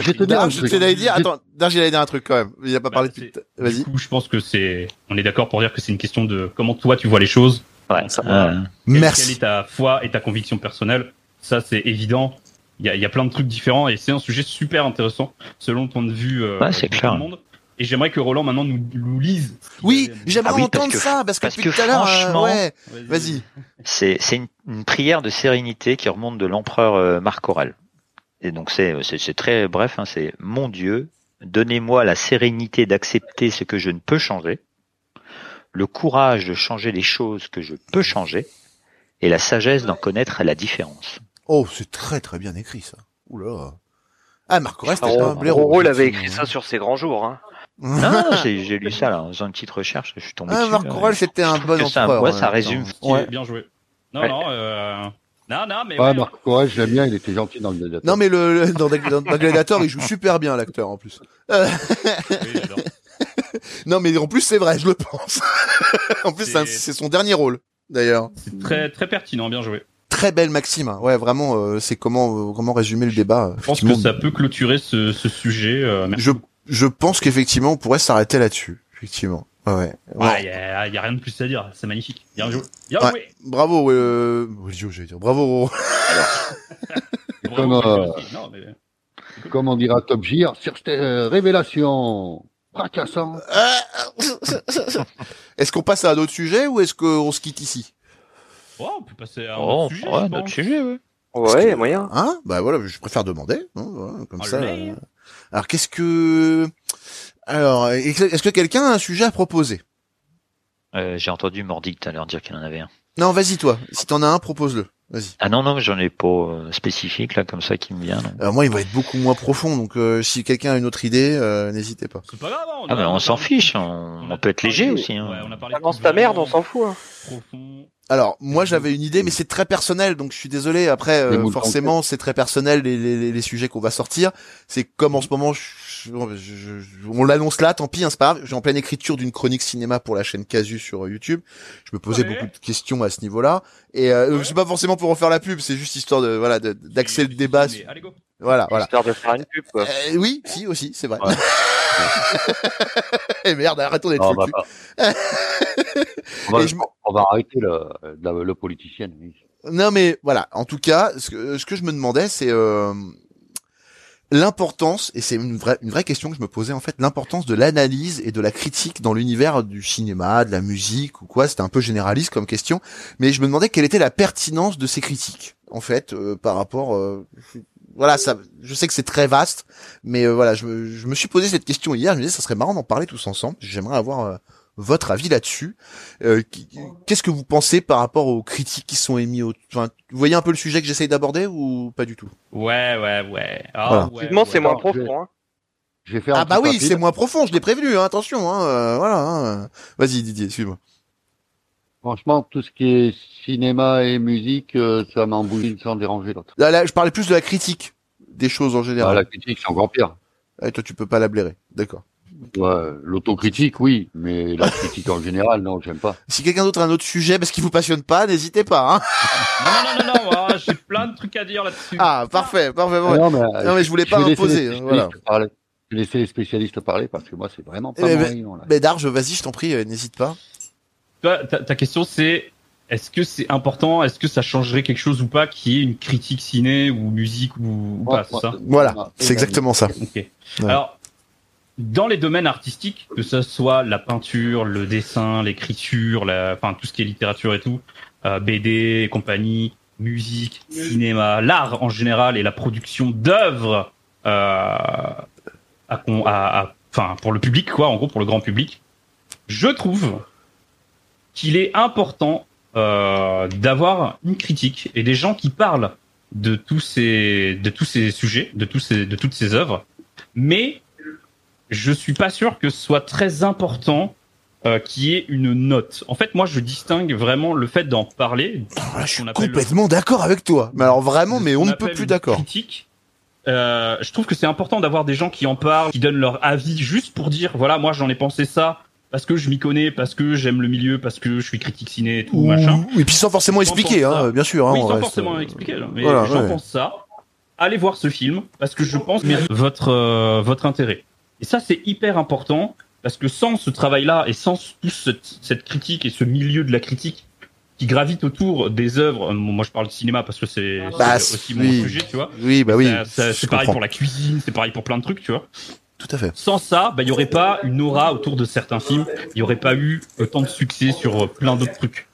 je te dire un truc. Je- attends, Darge, il allait dire un truc quand même. Il a pas Bah, parlé depuis. Vas-y. Du coup, je pense que c'est. On est d'accord pour dire que c'est une question de comment toi tu vois les choses. ouais, Ça, euh, Quelle- Quelle Merci. est ta foi et ta conviction personnelle? Ça, c'est évident. Il y a, il y a plein de trucs différents et c'est un sujet super intéressant selon le point de vue euh, Ouais, c'est de tout clair. le monde. Et j'aimerais que Roland maintenant nous, nous lise. Oui, j'aimerais Ah oui, entendre parce que- ça, parce que parce depuis que tout à l'heure, euh, franchement- ouais, vas-y. c'est c'est une, une prière de sérénité qui remonte de l'empereur euh, Marc Aurèle. Et donc c'est c'est c'est très bref. Hein, c'est mon Dieu, donnez-moi la sérénité d'accepter ce que je ne peux changer, le courage de changer les choses que je peux changer, et la sagesse d'en connaître la différence. Oh, c'est très très bien écrit ça. Oula. Ah, Marc Aurèle, c'était un blaireau. Roro, il avait écrit ça sur ses grands jours. Hein. Non, non, j'ai j'ai lu ça là, en faisant une petite recherche, je suis tombé Ah, dessus. Marc là, Aurèle, et c'était un bon empereur. ouais, ça même résume. Ouais. bien joué. Non, Ouais. non, euh... non, non, mais Ouais, ouais, Marc Aurèle, je l'aime bien, il était gentil dans le Gladiator. Non, mais le, le- dans, dans, dans Gladiator, il joue super bien l'acteur en plus. Euh, oui, j'adore. <laughs> non, mais en plus, c'est vrai, je le pense. <laughs> en plus, c'est son dernier rôle, d'ailleurs. C'est très, très pertinent, bien joué. Très belle Maxime. hein. Ouais, vraiment, euh, c'est comment euh, comment résumer le débat. Je pense que ça peut clôturer ce, ce sujet. euh, merci. Je je pense qu'effectivement, on pourrait s'arrêter là-dessus. Effectivement. Ouais. ouais. Ouais, y a, y a rien de plus à dire. C'est magnifique. Bien joué. Bien Ouais. joué. Bravo, euh... J'allais dire. Bravo. <laughs> Bravo, Comme, euh. Non, mais... Comme on dira Top Gear, sur cette euh, révélation fracassante. <laughs> Est-ce qu'on passe à un autre sujet ou est-ce qu'on se quitte ici? Oh, on peut passer à un Oh, autre sujet. ouais, notre pense. sujet, ouais. Ouais, que- moyen. Hein? Bah voilà, je préfère demander. hein, voilà, comme ça. Alors qu'est-ce que alors est-ce que quelqu'un a un sujet à proposer? Euh, J'ai entendu Mordic tout à l'heure dire qu'il en avait un. Non, vas-y toi. Si t'en as un, propose-le. Vas-y. Ah non, non, j'en ai pas euh, spécifique là comme ça qui me vient. Alors moi, il va être beaucoup moins profond. Donc euh, si quelqu'un a une autre idée, euh, n'hésitez pas. C'est pas grave. hein, Ah a- mais a on s'en fiche, on, on peut être léger aussi. Hein. Ouais, on a parlé Balance trucs ta merde, on s'en fout. Hein. Alors moi, j'avais une idée, mais c'est très personnel. Donc je suis désolé. Après, euh, forcément, c'est très personnel les, les, les- les sujets qu'on va sortir. C'est comme en ce moment, je- je- on l'annonce là. Tant pis, hein, c'est pas grave. J'ai en pleine écriture d'une chronique cinéma pour la chaîne Casu sur euh, YouTube. Je me posais Ouais. beaucoup de questions à ce niveau-là. Et euh, Ouais. c'est pas forcément pour en faire la pub. C'est juste histoire de voilà de- d'axer le débat. Allez, go. Voilà, voilà. Histoire de faire une pub, quoi. Euh, oui, si aussi, c'est vrai. Ouais. <laughs> <laughs> Eh merde, arrêtons d'être faux on, va Et je on arrêter le, le, le politicien. oui. Non mais voilà, en tout cas, ce que, ce que je me demandais, c'est euh, l'importance, et c'est une vraie, une vraie question que je me posais en fait, l'importance de l'analyse et de la critique dans l'univers du cinéma, de la musique ou quoi. C'était un peu généraliste comme question, mais je me demandais quelle était la pertinence de ces critiques en fait euh, par rapport. euh, voilà, ça, je sais que c'est très vaste, mais euh, voilà, je me, je me suis posé cette question hier. Je me disais, ça serait marrant d'en parler tous ensemble. J'aimerais avoir euh, votre avis là-dessus. Euh, Qu'est-ce que vous pensez par rapport aux critiques qui sont émises au... enfin, Vous voyez un peu le sujet que j'essaye d'aborder ou pas du tout? Ouais, ouais, ouais. Ah, Voilà. ouais, c'est moins profond. Hein. Je vais faire un Ah bah oui, c'est moins profond. Je l'ai prévenu. Hein, attention. Hein, euh, voilà. hein. Vas-y, Didier, suis-moi. Franchement, tout ce qui est cinéma et musique, euh, ça m'embouille sans déranger l'autre. Là, là, je parlais plus de la critique des choses en Ah, général. la critique, c'est encore pire. Ah, toi, tu peux pas la blairer. D'accord. Ouais, l'autocritique, oui, mais la critique en général, non, j'aime pas. Si quelqu'un d'autre a un autre sujet parce qu'il vous passionne pas, n'hésitez pas. Hein. <laughs> Non, non, non, non, moi, j'ai plein de trucs à dire là-dessus. Ah, parfait, parfait. Ah ouais. Non, mais, Non, mais je voulais pas imposer, les hein, voilà. spécialistes parler. Je vais laisser les spécialistes parler parce que moi, c'est vraiment pas Eh mon ben, rayon, là. Mais Darge, vas-y, je t'en prie, euh, n'hésite pas. Toi, ta, ta question c'est est-ce que c'est important, est-ce que ça changerait quelque chose ou pas qu'il y ait une critique ciné ou musique ou, ou pas, c'est Moi, ça? Voilà, moi, c'est exactement ça. Ok. Alors, dans les domaines artistiques, que ce soit la peinture, le dessin, l'écriture, la, enfin tout ce qui est littérature et tout, euh, BD et compagnie, musique, cinéma, l'art en général et la production d'œuvres, euh, à, à- à- enfin pour le public quoi, en gros pour le grand public, je trouve qu'il est important euh, d'avoir une critique et des gens qui parlent de tous ces de tous ces sujets, de tous ces de toutes ces œuvres, mais je suis pas sûr que ce soit très important euh, qu'il y ait une note. En fait, moi, je distingue vraiment le fait d'en parler. Voilà, je suis complètement d'accord avec toi. Mais alors vraiment, mais on ne peut plus d'accord. Critique. Euh, je trouve que c'est important d'avoir des gens qui en parlent, qui donnent leur avis juste pour dire voilà moi j'en ai pensé ça parce que je m'y connais, parce que j'aime le milieu, parce que je suis critique ciné et tout Ou- machin. Et puis sans forcément expliquer, hein, bien sûr. Hein, oui, sans reste, forcément euh, expliquer, mais voilà, j'en ouais. pense ça. Allez voir ce film parce que je pense mérite votre euh, votre intérêt. Et ça c'est hyper important parce que sans ce travail-là et sans toute cette, cette critique et ce milieu de la critique qui gravite autour des œuvres, euh, moi je parle de cinéma parce que c'est Bah, aussi mon sujet, tu vois. Oui, bah oui. C'est pareil comprends. pour la cuisine, c'est pareil pour plein de trucs, tu vois. Tout à fait. Sans ça, bah, il y aurait pas une aura autour de certains films. Il y aurait pas eu autant de succès sur euh, plein d'autres trucs.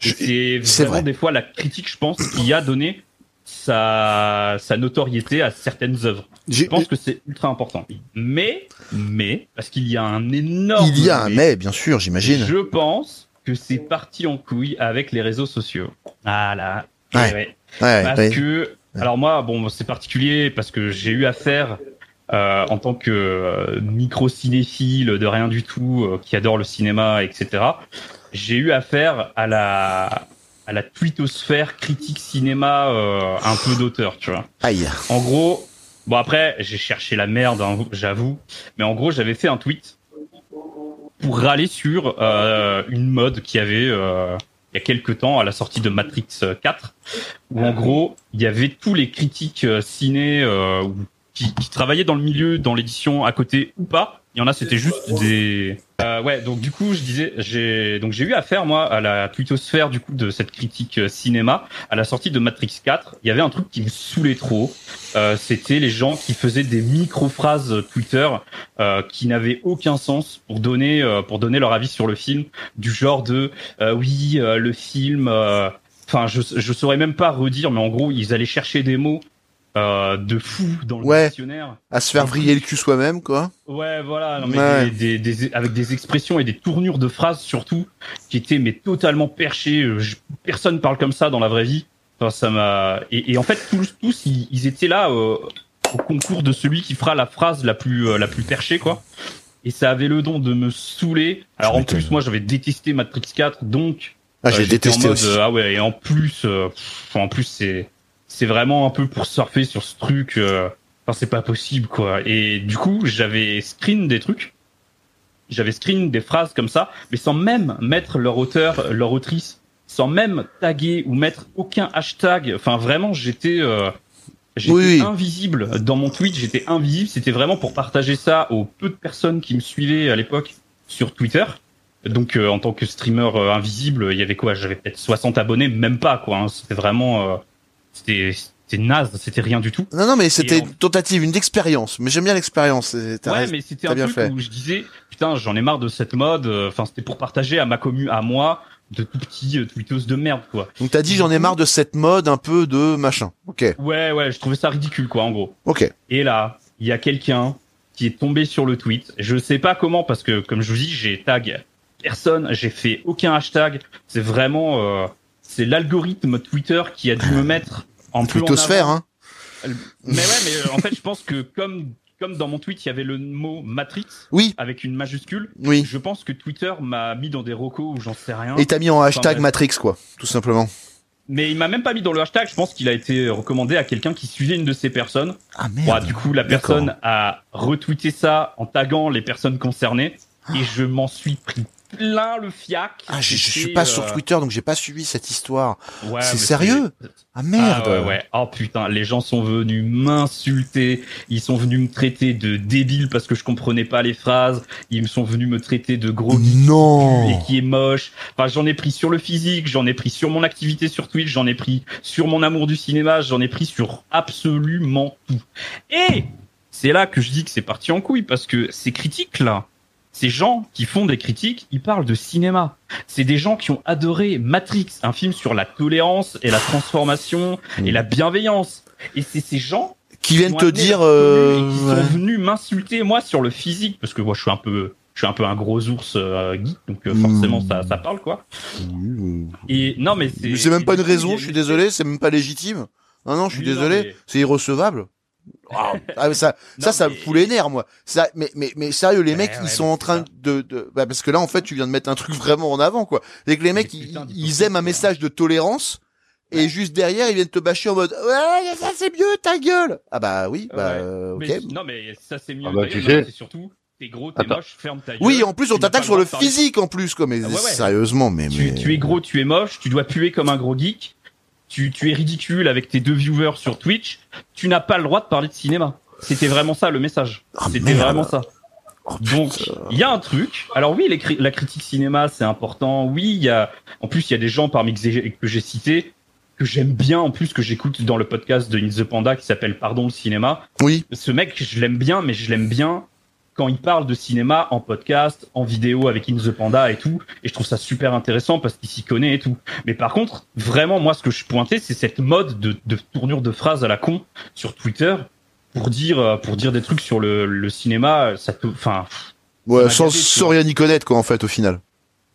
C'est vraiment vrai. des fois la critique, je pense, qui a donné sa, sa notoriété à certaines œuvres. Je pense que c'est ultra important. Mais, mais, parce qu'il y a un énorme. Il y a un mais, bien sûr, j'imagine. Je pense que c'est parti en couille avec les réseaux sociaux. Voilà. Ouais. Eh ouais. Ouais, Parce que, alors moi, bon, c'est particulier parce que j'ai eu affaire euh, en tant que euh, micro-cinéphile de rien du tout, euh, qui adore le cinéma, etc. J'ai eu affaire à la à la twittosphère critique cinéma euh, un peu d'auteur, tu vois. Aïe. En gros, bon après, j'ai cherché la merde, hein, j'avoue, mais en gros, j'avais fait un tweet pour râler sur euh, une mode qui avait euh, il y a quelques temps à la sortie de Matrix 4, où en gros, il y avait tous les critiques ciné euh, ou- qui, qui travaillaient dans le milieu, dans l'édition à côté ou pas. Il y en a, c'était juste des. Euh, ouais, donc du coup, je disais, j'ai donc j'ai eu affaire moi à la twittosphère du coup de cette critique euh, cinéma à la sortie de Matrix 4. Il y avait un truc qui me saoulait trop. Euh, c'était les gens qui faisaient des micro phrases Twitter euh, qui n'avaient aucun sens pour donner euh, pour donner leur avis sur le film, du genre de euh, oui le film. Enfin, je je saurais même pas redire, mais en gros, ils allaient chercher des mots euh, de fou dans le Ouais. dictionnaire. À se faire vriller le cul soi-même, quoi. Ouais, voilà, non, mais Ouais. des, des, des- avec des expressions et des tournures de phrases surtout qui étaient mais totalement perchées. Euh, je- personne parle comme ça dans la vraie vie. Enfin, ça m'a et, et en fait tous tous ils, ils étaient là euh, au concours de celui qui fera la phrase la plus euh, la plus perchée quoi. Et ça avait le don de me saouler. Alors en plus moi j'avais détesté Matrix 4 donc Ah, euh, j'ai détesté mode, aussi. ah ouais, et en plus, euh, pff, en plus c'est c'est vraiment un peu pour surfer sur ce truc. euh, Enfin, c'est pas possible quoi. Et du coup, j'avais screen des trucs. J'avais screen des phrases comme ça, mais sans même mettre leur auteur, leur autrice, sans même taguer ou mettre aucun hashtag. Enfin, vraiment, j'étais euh, j'étais Oui, invisible dans mon tweet. J'étais invisible. C'était vraiment pour partager ça aux peu de personnes qui me suivaient à l'époque sur Twitter. Donc euh, en tant que streamer euh, invisible, il y avait quoi? J'avais peut-être 60 abonnés, même pas quoi. hein. C'était vraiment, euh, c'était c'était naze, c'était rien du tout. Non, non, mais c'était une tentative, une expérience. Mais j'aime bien l'expérience. Ouais, mais c'était un bien truc fait. où je disais putain, j'en ai marre de cette mode. euh, Enfin, c'était pour partager à ma commu, à moi, de tout petits euh, tweetos de merde, quoi. Donc t'as dit j'en ai marre de cette mode un peu de machin. Ok, Ouais, ouais, je trouvais ça ridicule, quoi, en gros. ok. Et là, il y a quelqu'un qui est tombé sur le tweet. Je sais pas comment, parce que, comme je vous dis, j'ai tag personne, j'ai fait aucun hashtag. C'est vraiment, euh, c'est l'algorithme Twitter qui a dû me <laughs> mettre en avant. hein. Mais ouais, mais euh, en fait, je pense que comme comme dans mon tweet, il y avait le mot Matrix Oui, avec une majuscule. oui. Je pense que Twitter m'a mis dans des recos où j'en sais rien. Et t'as mis en hashtag. Matrix, quoi, tout simplement. Mais il m'a même pas mis dans le hashtag. Je pense qu'il a été recommandé à quelqu'un qui suivait une de ces personnes. Ah merde. du coup, la personne a retweeté ça en taguant les personnes concernées et je m'en suis pris plein le fiac. Ah, je, je suis pas euh, sur Twitter, donc j'ai pas suivi cette histoire. ouais, C'est sérieux c'est- Ah merde. Ah ouais, ouais. Oh putain, les gens sont venus m'insulter. Ils sont venus me traiter de débile parce que je comprenais pas les phrases. Ils me sont venus me traiter de gros Non. et qui est moche. Enfin, j'en ai pris sur le physique, j'en ai pris sur mon activité sur Twitch, j'en ai pris sur mon amour du cinéma, j'en ai pris sur absolument tout. Et c'est là que je dis que c'est parti en couille parce que ces critiques là, ces gens qui font des critiques, ils parlent de cinéma. C'est des gens qui ont adoré Matrix, un film sur la tolérance et la transformation et la bienveillance. Et c'est ces gens Qui viennent te dire. Euh... ouais. sont venus m'insulter moi sur le physique parce que moi je suis un peu je suis un peu un gros ours euh, geek donc euh, forcément ça ça parle quoi et non mais c'est c'est même pas une raison, je suis désolé, c'est même pas légitime. Non, non, je suis Oui, désolé, mais- c'est irrecevable. Ah, <laughs> ah, mais ça, ça, Non, ça me mais- fout les nerfs, moi. Ça, mais, mais, mais sérieux, les Ouais, mecs, ouais, ils sont en train ça. de, de, bah, parce que là, en fait, tu viens de mettre un truc vraiment en avant, quoi. C'est que les mecs, ils, aiment un message de tolérance, et juste derrière, ils viennent te bâcher en mode, ouais, ça c'est mieux, ta gueule. Ah bah oui, bah, Ouais. euh, ok. Mais- non mais ça c'est mieux Ah bah, tu mais sais. c'est surtout t'es gros t'es moche ferme ta gueule Oui, en plus, on tu t'attaque sur le physique, en plus, quoi, mais Ah ouais, ouais. sérieusement, mais, tu, mais... tu es gros, tu es moche, tu dois puer comme un gros geek, tu, tu es ridicule avec tes deux viewers sur Twitch, tu n'as pas le droit de parler de cinéma. C'était vraiment ça le message. Ah, C'était vraiment ça. Oh, Donc, il y a un truc. Alors oui, les la critique cinéma, c'est important. Oui, il y a. En plus, il y a des gens parmi que j'ai cités que j'aime bien. En plus, que j'écoute dans le podcast de In the Panda qui s'appelle Pardon le cinéma. Oui. Ce mec, je l'aime bien, mais je l'aime bien quand il parle de cinéma en podcast, en vidéo avec In the Panda et tout. Et je trouve ça super intéressant parce qu'il s'y connaît et tout. Mais par contre, vraiment, moi, ce que je pointais, c'est cette mode de, de tournure de phrases à la con sur Twitter pour dire, euh, pour dire des trucs sur le, le cinéma. Ça te, enfin, Ouais, sans, rien y connaître, quoi, en fait, au final.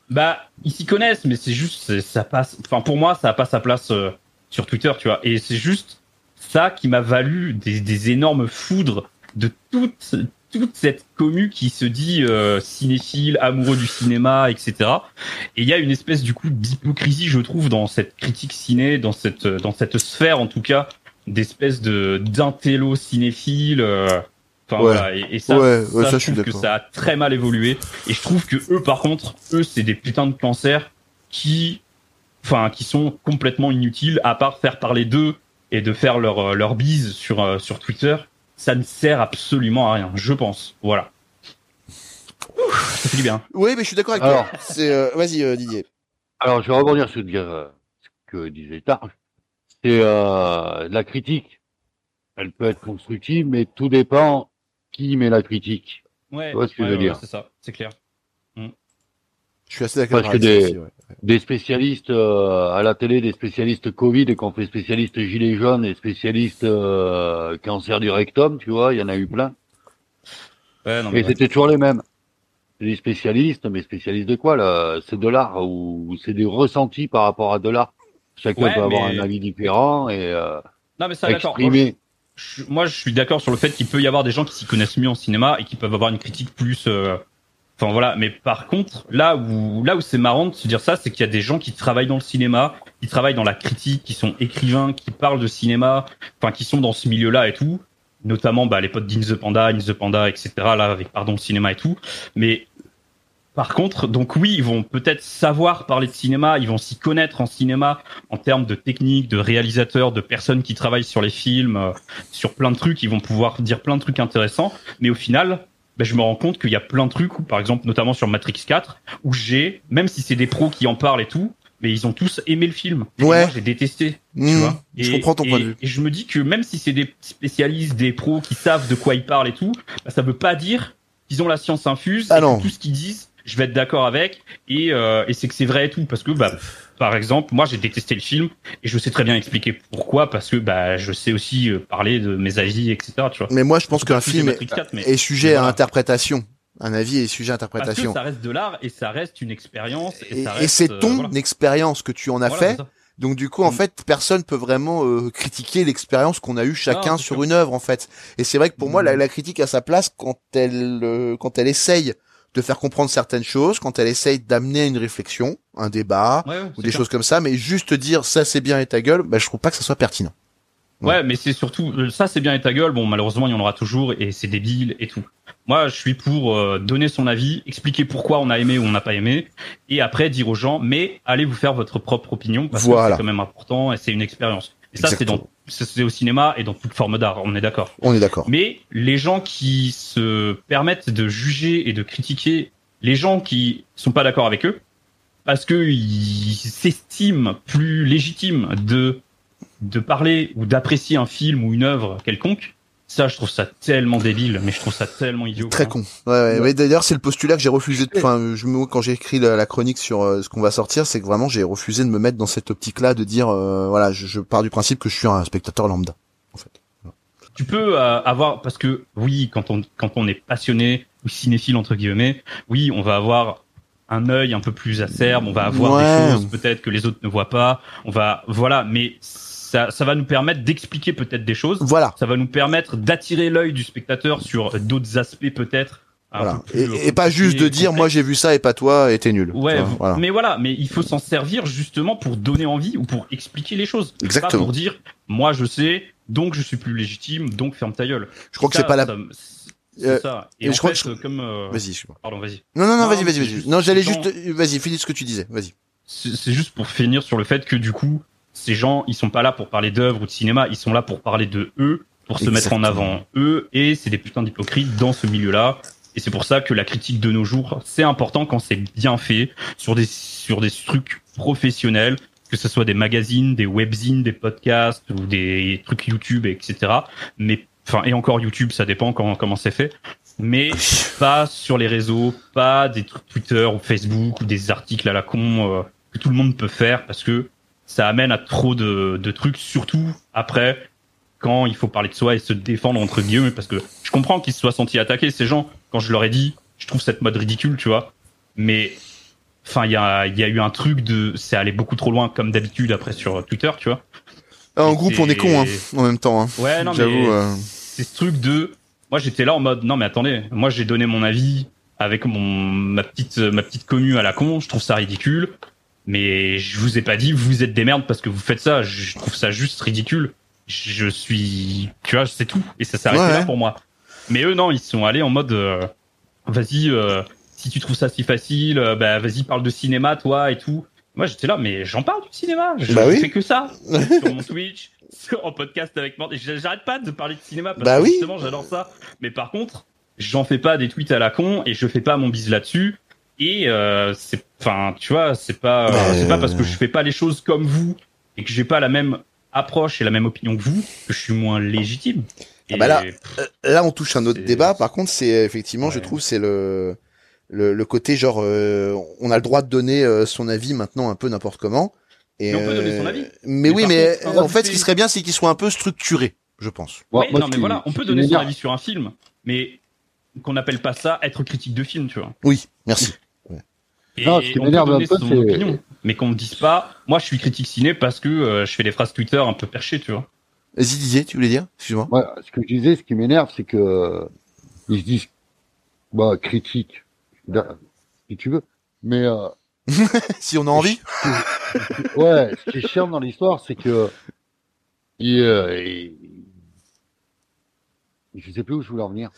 bah, ils s'y connaissent, mais c'est juste, ça passe. Enfin, pour moi, ça a pas sa place euh, sur Twitter, tu vois. Et c'est juste ça qui m'a valu des, des énormes foudres de toute toute cette commu qui se dit euh, cinéphile, amoureux du cinéma, etc. Et il y a une espèce du coup d'hypocrisie, je trouve, dans cette critique ciné, dans cette dans cette sphère en tout cas, d'espèce de d'intello cinéphile. euh, Enfin Ouais. voilà, et, et ça, Ouais, ouais, ça, je je trouve que ça a très mal évolué. Et je trouve que eux, par contre, eux, c'est des putains de cancers qui, enfin, qui sont complètement inutiles, à part faire parler d'eux et de faire leur euh, leur bise sur euh, sur Twitter. Ça ne sert absolument à rien, je pense. Voilà. Ouh, ça fait du bien. Oui, mais je suis d'accord avec Alors. toi. C'est, euh, vas-y, euh, Didier. Alors, je vais rebondir sur euh, ce que disait Targe. C'est euh, la critique. Elle peut être constructive, mais tout dépend qui met la critique. Ouais. Tu vois ce que ouais, je veux ouais, dire. C'est ça, c'est clair. Je suis assez d'accord Parce que avec ça des- aussi, ouais. Des spécialistes euh, à la télé, des spécialistes Covid, et qu'on fait spécialistes gilets jaunes et spécialistes euh, cancer du rectum, tu vois, il y en a eu plein. Ouais, non, mais Et c'était toujours les mêmes. Des spécialistes, mais spécialistes de quoi là? C'est de l'art ou c'est des ressentis par rapport à de l'art? Chacun Ouais, peut avoir un avis différent et euh, Non, mais ça, d'accord. Moi, exprimer. je, moi, je suis d'accord sur le fait qu'il peut y avoir des gens qui s'y connaissent mieux en cinéma et qui peuvent avoir une critique plus. Enfin voilà, mais par contre, là où là où c'est marrant de se dire ça, c'est qu'il y a des gens qui travaillent dans le cinéma, qui travaillent dans la critique, qui sont écrivains, qui parlent de cinéma, enfin qui sont dans ce milieu-là et tout, notamment bah, les potes d'In the Panda, In the Panda, etc. Là avec pardon le cinéma et tout. Mais par contre, donc oui, ils vont peut-être savoir parler de cinéma, ils vont s'y connaître en cinéma en termes de technique, de réalisateurs, de personnes qui travaillent sur les films, euh, sur plein de trucs, ils vont pouvoir dire plein de trucs intéressants. Mais au final, ben, je me rends compte qu'il y a plein de trucs, où, par exemple, notamment sur Matrix 4, où j'ai, même si c'est des pros qui en parlent et tout, mais ils ont tous aimé le film. Et Ouais. moi, j'ai détesté. Tu Mmh, vois je comprends ton et- point de vue. Et je me dis que même si c'est des spécialistes, des pros qui savent de quoi ils parlent et tout, bah, ça veut pas dire qu'ils ont la science infuse Ah et non. que tout ce qu'ils disent, je vais être d'accord avec et, euh, et c'est que c'est vrai et tout parce que bah par exemple moi j'ai détesté le film et je sais très bien expliquer pourquoi parce que bah je sais aussi euh, parler de mes avis etc tu vois Mais moi, je pense qu'un film Matrix 4, mais- est sujet mais à interprétation. Un avis est sujet à parce que interprétation. ça reste de l'art et ça reste une expérience et, c'est euh, ton voilà. expérience que tu en as Voilà, fait. Donc du coup, en Mm. fait, personne peut vraiment euh, critiquer l'expérience qu'on a eu chacun sur sûr. une œuvre, en fait. Et c'est vrai que pour moi, la, Mm. la critique a sa place quand elle, euh, quand elle essaye de faire comprendre certaines choses, quand elle essaye d'amener une réflexion, un débat Ouais, ouais, ou des clair. choses comme ça. Mais juste dire ça c'est bien et ta gueule, bah, je trouve pas que ça soit pertinent. Ouais, mais c'est surtout euh, ça, c'est bien et ta gueule. Bon, malheureusement, il y en aura toujours et c'est débile et tout. Moi, je suis pour euh, donner son avis, expliquer pourquoi on a aimé ou on n'a pas aimé, et après dire aux gens, mais allez vous faire votre propre opinion parce que c'est quand même important et c'est une expérience. Et ça, c'est dans c'est au cinéma et dans toute forme d'art. On est d'accord. On est d'accord. Mais les gens qui se permettent de juger et de critiquer les gens qui sont pas d'accord avec eux, parce que ils s'estiment plus légitimes de de parler ou d'apprécier un film ou une œuvre quelconque, ça je trouve ça tellement débile, mais je trouve ça tellement idiot. Très quoi. con. Ouais, ouais. Mais d'ailleurs, c'est le postulat que j'ai refusé. De... Enfin, je me... quand j'ai écrit la, la chronique sur euh, ce qu'on va sortir, c'est que vraiment j'ai refusé de me mettre dans cette optique-là, de dire, euh, voilà, je, je pars du principe que je suis un spectateur lambda, en fait. Tu peux euh, avoir parce que oui, quand on quand on est passionné ou cinéphile entre guillemets, oui, on va avoir un œil un peu plus acerbe, on va avoir Ouais. des choses peut-être que les autres ne voient pas, on va voilà, mais ça ça va nous permettre d'expliquer peut-être des choses, Voilà. ça va nous permettre d'attirer l'œil du spectateur sur d'autres aspects peut-être. Voilà. Et, et pas juste de dire, moi j'ai vu ça et pas toi et t'es nul. Ouais, vois, voilà. mais voilà, mais il faut s'en servir justement pour donner envie ou pour expliquer les choses. Exactement. Pas pour dire, moi je sais, donc je suis plus légitime, donc ferme ta gueule. Je crois que Ça, c'est pas la. ça- Euh, ça. et Et, en je crois que je- euh, comme. euh, Vas-y, excuse-moi. Pardon, vas-y. Non, non, non, vas-y, vas-y, vas-y. Non, j'allais juste. Vas-y, finis ce que tu disais. Vas-y. C'est juste pour finir sur le fait que du coup, ces gens, ils sont pas là pour parler d'œuvres ou de cinéma, ils sont là pour parler de eux, pour se mettre en avant eux, et c'est des putains d'hypocrites dans ce milieu-là. Et c'est pour ça que la critique de nos jours, c'est important quand c'est bien fait, sur des, sur des trucs professionnels, que ce soit des magazines, des webzines, des podcasts ou des trucs YouTube, etc. Mais, enfin, et encore YouTube, ça dépend quand, comment c'est fait. Mais <laughs> pas sur les réseaux, pas des trucs Twitter ou Facebook ou des articles à la con euh, que tout le monde peut faire parce que ça amène à trop de, de trucs, surtout après quand il faut parler de soi et se défendre entre guillemets parce que je comprends qu'ils se soient sentis attaqués ces gens quand je leur ai dit je trouve cette mode ridicule tu vois mais enfin il y a, y a eu un truc de c'est allé beaucoup trop loin comme d'habitude après sur Twitter tu vois Ah, en Et groupe, on est con, hein, en même temps. Hein. ouais non J'avoue. mais euh, c'est ce truc de moi j'étais là en mode non mais attendez moi j'ai donné mon avis avec mon ma petite ma petite commu à la con je trouve ça ridicule mais je vous ai pas dit vous êtes des merdes parce que vous faites ça. Je trouve ça juste ridicule. Je suis tu vois c'est tout. Et ça s'est arrêté Ouais, là pour moi. Mais eux non ils sont allés en mode euh, vas-y euh, si tu trouves ça si facile euh, bah vas-y parle de cinéma toi et tout. Moi j'étais là mais j'en parle du cinéma. Je Bah oui. fais que ça. <laughs> Sur mon Twitch en podcast avec moi j'arrête pas de parler de cinéma parce Bah que oui. justement j'adore ça. Mais par contre j'en fais pas des tweets à la con et je fais pas mon bise là-dessus et euh, c'est enfin tu vois c'est pas euh, c'est pas parce que je fais pas les choses comme vous et que j'ai pas la même approche et la même opinion que vous que je suis moins légitime Ah bah là, Euh, Là, on touche un autre débat. Par contre, c'est effectivement, je trouve, c'est le, le le côté genre, euh, on a le droit de donner euh, son avis maintenant un peu n'importe comment. Et, Mais on peut donner son avis. Mais, Mais oui, mais contre, en fait, ce qui serait bien, c'est qu'il soit un peu structuré, je pense. Moi, non mais voilà on peut donner son avis sur un film mais qu'on n'appelle pas ça être critique de film tu vois Oui, merci. <laughs> Et Non, ce qui m'énerve un peu, son c'est- opinion, mais qu'on me dise pas moi je suis critique ciné parce que euh, je fais des phrases Twitter un peu perchées tu vois Vas-y, Didier, tu voulais dire? Excuse-moi. Ouais, ce que je disais, ce qui m'énerve, c'est que euh, ils se disent, bah, critique, si tu veux. Mais euh, <laughs> Si on a envie. ouais, ce qui est chiant dans l'histoire, c'est que il, euh, il- je sais plus où je voulais en venir.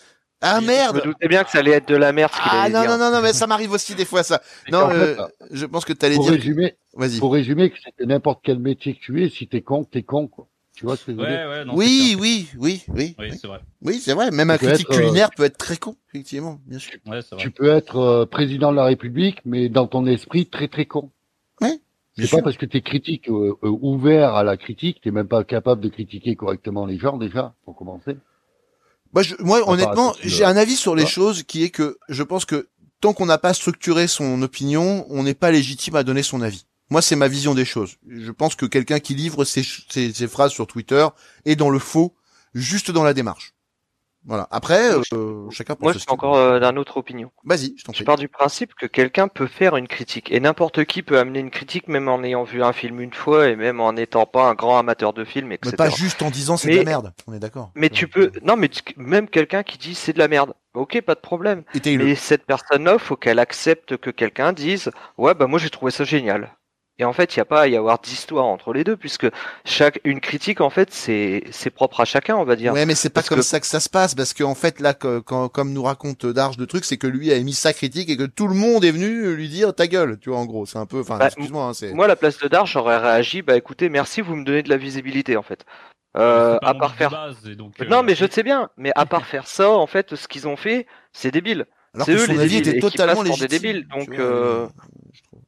Ah Je me merde doutais bien que ça allait être de la merde ce Ah non, dire. non, non, non, mais ça m'arrive aussi des fois, ça. Non, euh, fait, je pense que t'allais Pour dire... résumer, Vas-y. pour résumer, que c'était n'importe quel métier que tu es, si t'es con, t'es con, quoi. Tu vois ce que je veux dire? ouais ouais non, c'est Oui, oui, oui, oui. oui c'est vrai Oui, c'est vrai. Même un critique être, euh, culinaire peut être très con, effectivement, bien sûr. ouais c'est vrai Tu peux être euh, président de la République, mais dans ton esprit très très con. Ouais, C'est pas parce que t'es critique euh, euh, ouvert à la critique, t'es même pas capable de critiquer correctement les gens déjà, pour commencer. Moi, je, moi honnêtement, j'ai un avis sur les Ouais. choses qui est que je pense que tant qu'on n'a pas structuré son opinion, on n'est pas légitime à donner son avis. Moi, c'est ma vision des choses. Je pense que quelqu'un qui livre ses, ses, ses phrases sur Twitter est dans le faux, juste dans la démarche. Voilà. Après, euh, chacun pense Moi, je suis encore euh, d'un autre opinion. Vas-y, je t'en Je prie. pars du principe que quelqu'un peut faire une critique et n'importe qui peut amener une critique même en ayant vu un film une fois et même en n'étant pas un grand amateur de film, Mais etc. pas juste en disant c'est de la Mais- merde. On est d'accord. Mais tu peux, non, mais tu- même quelqu'un qui dit c'est de la merde. Ok, pas de problème. Étaye-le. Mais cette personne-là, faut qu'elle accepte que quelqu'un dise, ouais, bah moi j'ai trouvé ça génial. Et en fait, il n'y a pas à y avoir d'histoire entre les deux, puisque chaque une critique, en fait, c'est c'est propre à chacun, on va dire. Ouais, mais c'est pas Parce comme que- ça que ça se passe, parce qu'en fait, là, que- quand, comme nous raconte Darge de trucs, c'est que lui a émis sa critique et que tout le monde est venu lui dire ta gueule, tu vois, en gros. C'est un peu, enfin, Bah, excuse-moi, hein, c'est. Moi, à la place de Dar, j'aurais réagi, bah écoutez, merci, vous me donnez de la visibilité, en fait. Euh, à part faire. base, et donc, euh, Non, mais je sais bien, mais à part faire ça, en fait, ce qu'ils ont fait, c'est débile. Alors C'est que eux son les avis débiles, était totalement des débiles, donc, tu vois, euh, je trouve.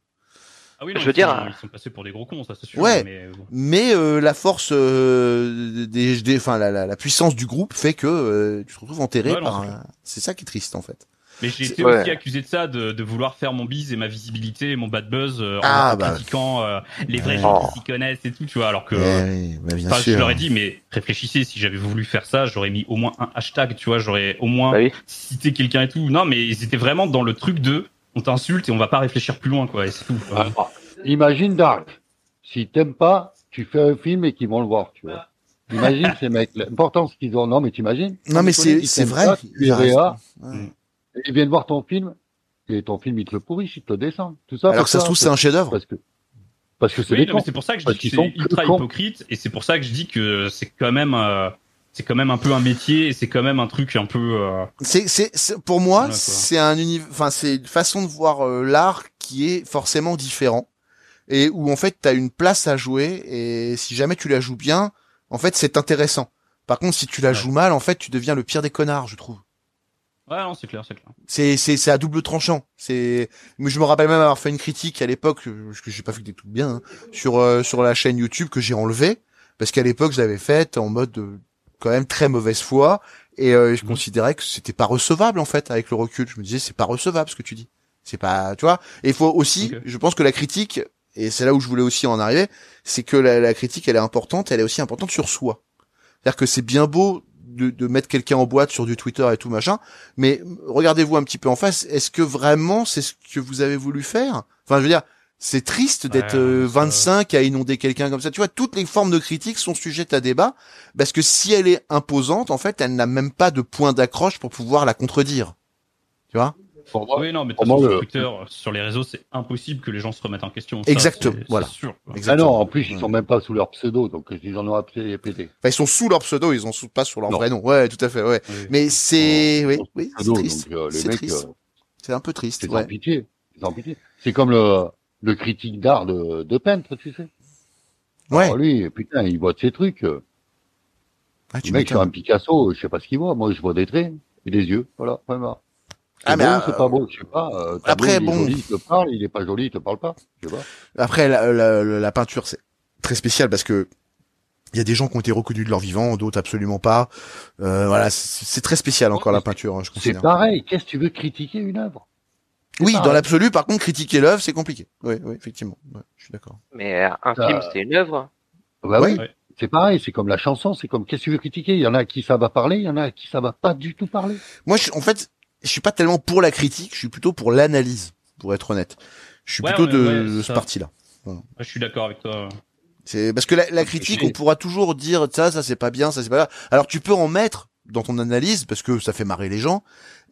Ah oui, non, je veux ils dire, sont- euh, ils sont passés pour des gros cons, ça c'est sûr. Ouais. Mais bon. Mais euh, la force euh, des, des, enfin, la, la, la puissance du groupe fait que euh, tu te retrouves enterré Ouais, par. c'est un- C'est ça qui est triste, en fait. Mais j'ai été ouais. aussi accusé de ça, de, de vouloir faire mon bise et ma visibilité et mon bad buzz euh, en- Ah, en, bah. critiquant euh, les vrais gens qui s'y connaissent et tout, tu vois. Alors que, Eh oui, bah, bien enfin, je leur ai dit, mais réfléchissez, si j'avais voulu faire ça, j'aurais mis au moins un hashtag, tu vois, j'aurais au moins Bah oui. cité quelqu'un et tout. Non, mais ils étaient vraiment dans le truc de, on t'insulte et on va pas réfléchir plus loin, quoi. Et c'est tout. Alors, imagine Dark. Si t'aimes pas, tu fais un film et qu'ils vont le voir, tu vois. Imagine ces mecs. L'importance qu'ils ont. Non, mais t'imagines Non, mais c'est- c'est vrai. pas, Tu es Il a raison. réa, Ouais. Ils viennent voir ton film. Et ton film, ils te le pourrissent, ils te le descendent. Tout ça. Alors que ça se trouve, c'est un chef-d'œuvre. Parce que, parce que c'est Oui, c'est pour ça que je Parce dis que qu'ils sont c'est ultra hypocrite et c'est pour ça que je dis que c'est quand même, euh, c'est quand même un peu un métier et c'est quand même un truc un peu. euh, C'est, c'est, pour moi, Voilà, c'est un uni, enfin, c'est une façon de voir euh, l'art qui est forcément différent et où en fait t'as une place à jouer et si jamais tu la joues bien, en fait c'est intéressant. Par contre, si tu la Ouais. joues mal, en fait, tu deviens le pire des connards, je trouve. Ouais, non, c'est clair, c'est clair. C'est, c'est, c'est à double tranchant. C'est, mais je me rappelle même avoir fait une critique à l'époque, parce que j'ai pas fait des trucs bien, hein, sur euh, sur la chaîne YouTube que j'ai enlevé parce qu'à l'époque je l'avais faite en mode euh, quand même très mauvaise foi et euh, je Mhm. considérais que c'était pas recevable en fait avec le recul. Je me disais c'est pas recevable ce que tu dis. C'est pas, tu vois. Et il faut aussi, je pense que la critique et c'est là où je voulais aussi en arriver, c'est que la, la critique elle est importante, elle est aussi importante sur soi. C'est-à-dire que c'est bien beau de, de mettre quelqu'un en boîte sur du Twitter et tout machin, mais regardez-vous un petit peu en face. Est-ce que vraiment c'est ce que vous avez voulu faire? Enfin, je veux dire, c'est triste d'être Ouais, euh, ça- 25 à inonder quelqu'un comme ça. Tu vois, toutes les formes de critique sont sujettes à débat parce que si elle est imposante, en fait, elle n'a même pas de point d'accroche pour pouvoir la contredire. Tu vois? Pour moi, Oui, non, mais moi, sur le- Twitter, sur les réseaux, c'est impossible que les gens se remettent en question. Exactement, voilà. sûr. Ah non, en plus, ils sont même pas sous leur pseudo, donc ils en ont appelé pété. Enfin, ils sont sous leur pseudo, ils en sont pas sur leur Non. vrai nom. Ouais, tout à fait. Ouais. Oui. Mais c'est, oui, oui, sous c'est triste. euh, C'est euh, un peu triste. c'est Ouais. pitié. C'est sans pitié. C'est comme le, le critique d'art de, de peintre, tu sais. Ouais. Alors lui, putain, il voit de ces trucs. Ah, tu Le mec sur un Picasso, je sais pas ce qu'il voit. Moi, je vois des traits et des yeux. Voilà, point barre. C'est Ah, mais, beau, euh, c'est pas beau, je sais pas. euh, après, il est bon. joli, il te parle, il est pas joli, il te parle pas. Je sais pas. Après, la, la, la- peinture, c'est très spécial parce que il y a des gens qui ont été reconnus de leur vivant, d'autres absolument pas. Euh, voilà, c'est c'est très spécial encore la peinture, hein, je C'est considère. pareil. Qu'est-ce que tu veux critiquer une œuvre? Oui, pareil. dans l'absolu, par contre, critiquer l'œuvre, c'est compliqué. Oui, oui, effectivement. Ouais, je suis d'accord. Mais euh, un Ça- film, c'est une œuvre. Bah oui. Ouais. C'est pareil. C'est comme la chanson. C'est comme qu'est-ce que tu veux critiquer? Il y en a à qui ça va parler, il y en a à qui ça va pas du tout parler. Moi, je, en fait, je suis pas tellement pour la critique, je suis plutôt pour l'analyse, pour être honnête. Je suis Ouais, plutôt de, ouais, de ce parti-là. Je suis d'accord avec toi. C'est parce que la, la critique, on pourra toujours dire ça, ça c'est pas bien, ça c'est pas bien. Alors tu peux en mettre dans ton analyse parce que ça fait marrer les gens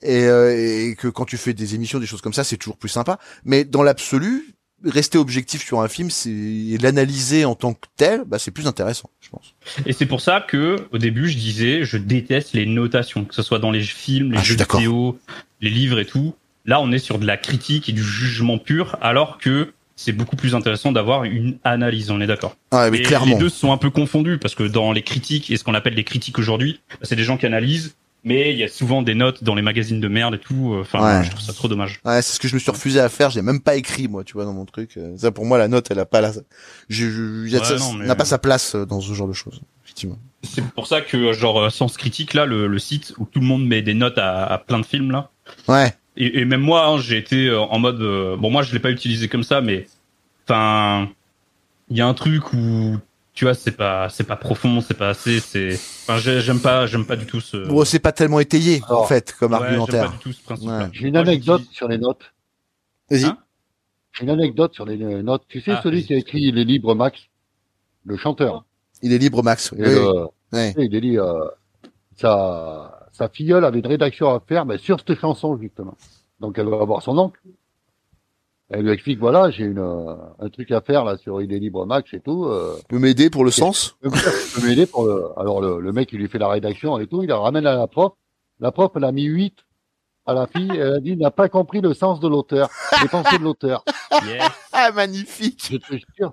et, euh, et que quand tu fais des émissions, des choses comme ça, c'est toujours plus sympa. Mais dans l'absolu, rester objectif sur un film, c'est et l'analyser en tant que tel, bah c'est plus intéressant, je pense. Et c'est pour ça que, au début, je disais, je déteste les notations, que ce soit dans les films, les Ah, jeux vidéo, les livres et tout. Là, on est sur de la critique et du jugement pur, alors que c'est beaucoup plus intéressant d'avoir une analyse. On est d'accord. Ah mais Et clairement. Les deux sont un peu confondus parce que dans les critiques et ce qu'on appelle les critiques aujourd'hui, bah, c'est des gens qui analysent, mais il y a souvent des notes dans les magazines de merde et tout. euh, Enfin, Ouais. je trouve ça trop dommage. Ouais, c'est ce que je me suis refusé à faire. J'ai même pas écrit moi, tu vois, dans mon truc. Euh, Ça pour moi, la note, elle a pas la, je, je- y a- Ouais, ça- non, mais- n'a pas sa place euh, dans ce genre de choses. Effectivement. C'est pour ça que, genre, euh, Sens Critique, là, le, le site où tout le monde met des notes à, à plein de films, là, Ouais. Et, et même moi, hein, j'ai été euh, en mode, euh, bon, moi, je l'ai pas utilisé comme ça, mais enfin, il y a un truc où, tu vois, c'est pas, c'est pas profond, c'est pas assez, c'est, enfin, j'ai- j'aime pas, j'aime pas du tout ce. Bon, c'est pas tellement étayé, en fait, comme Ouais, j'aime argumentaire. pas du tout ce principe. Ouais. J'ai une anecdote sur les notes. Vas-y. Hein? J'ai une anecdote sur les notes. Tu sais, Ah, celui qui a écrit les libres Max, le chanteur. Il est libre, Max. Oui. le- il a dit, euh, sa, filleule avait une rédaction à faire, mais sur cette chanson, justement. Donc, elle va voir son oncle. Elle lui explique, voilà, j'ai une, euh, un truc à faire, là, sur Il est libre Max et tout. Euh, Tu peux m'aider pour le sens? tu peux m'aider pour le... Alors, le, le mec, il lui fait la rédaction et tout, il la ramène à la prof. La prof, elle a mis 8 à la fille, elle a dit, il n'a pas compris le sens de l'auteur, les pensées de l'auteur. <laughs> Yes. Ah, magnifique Je te jure,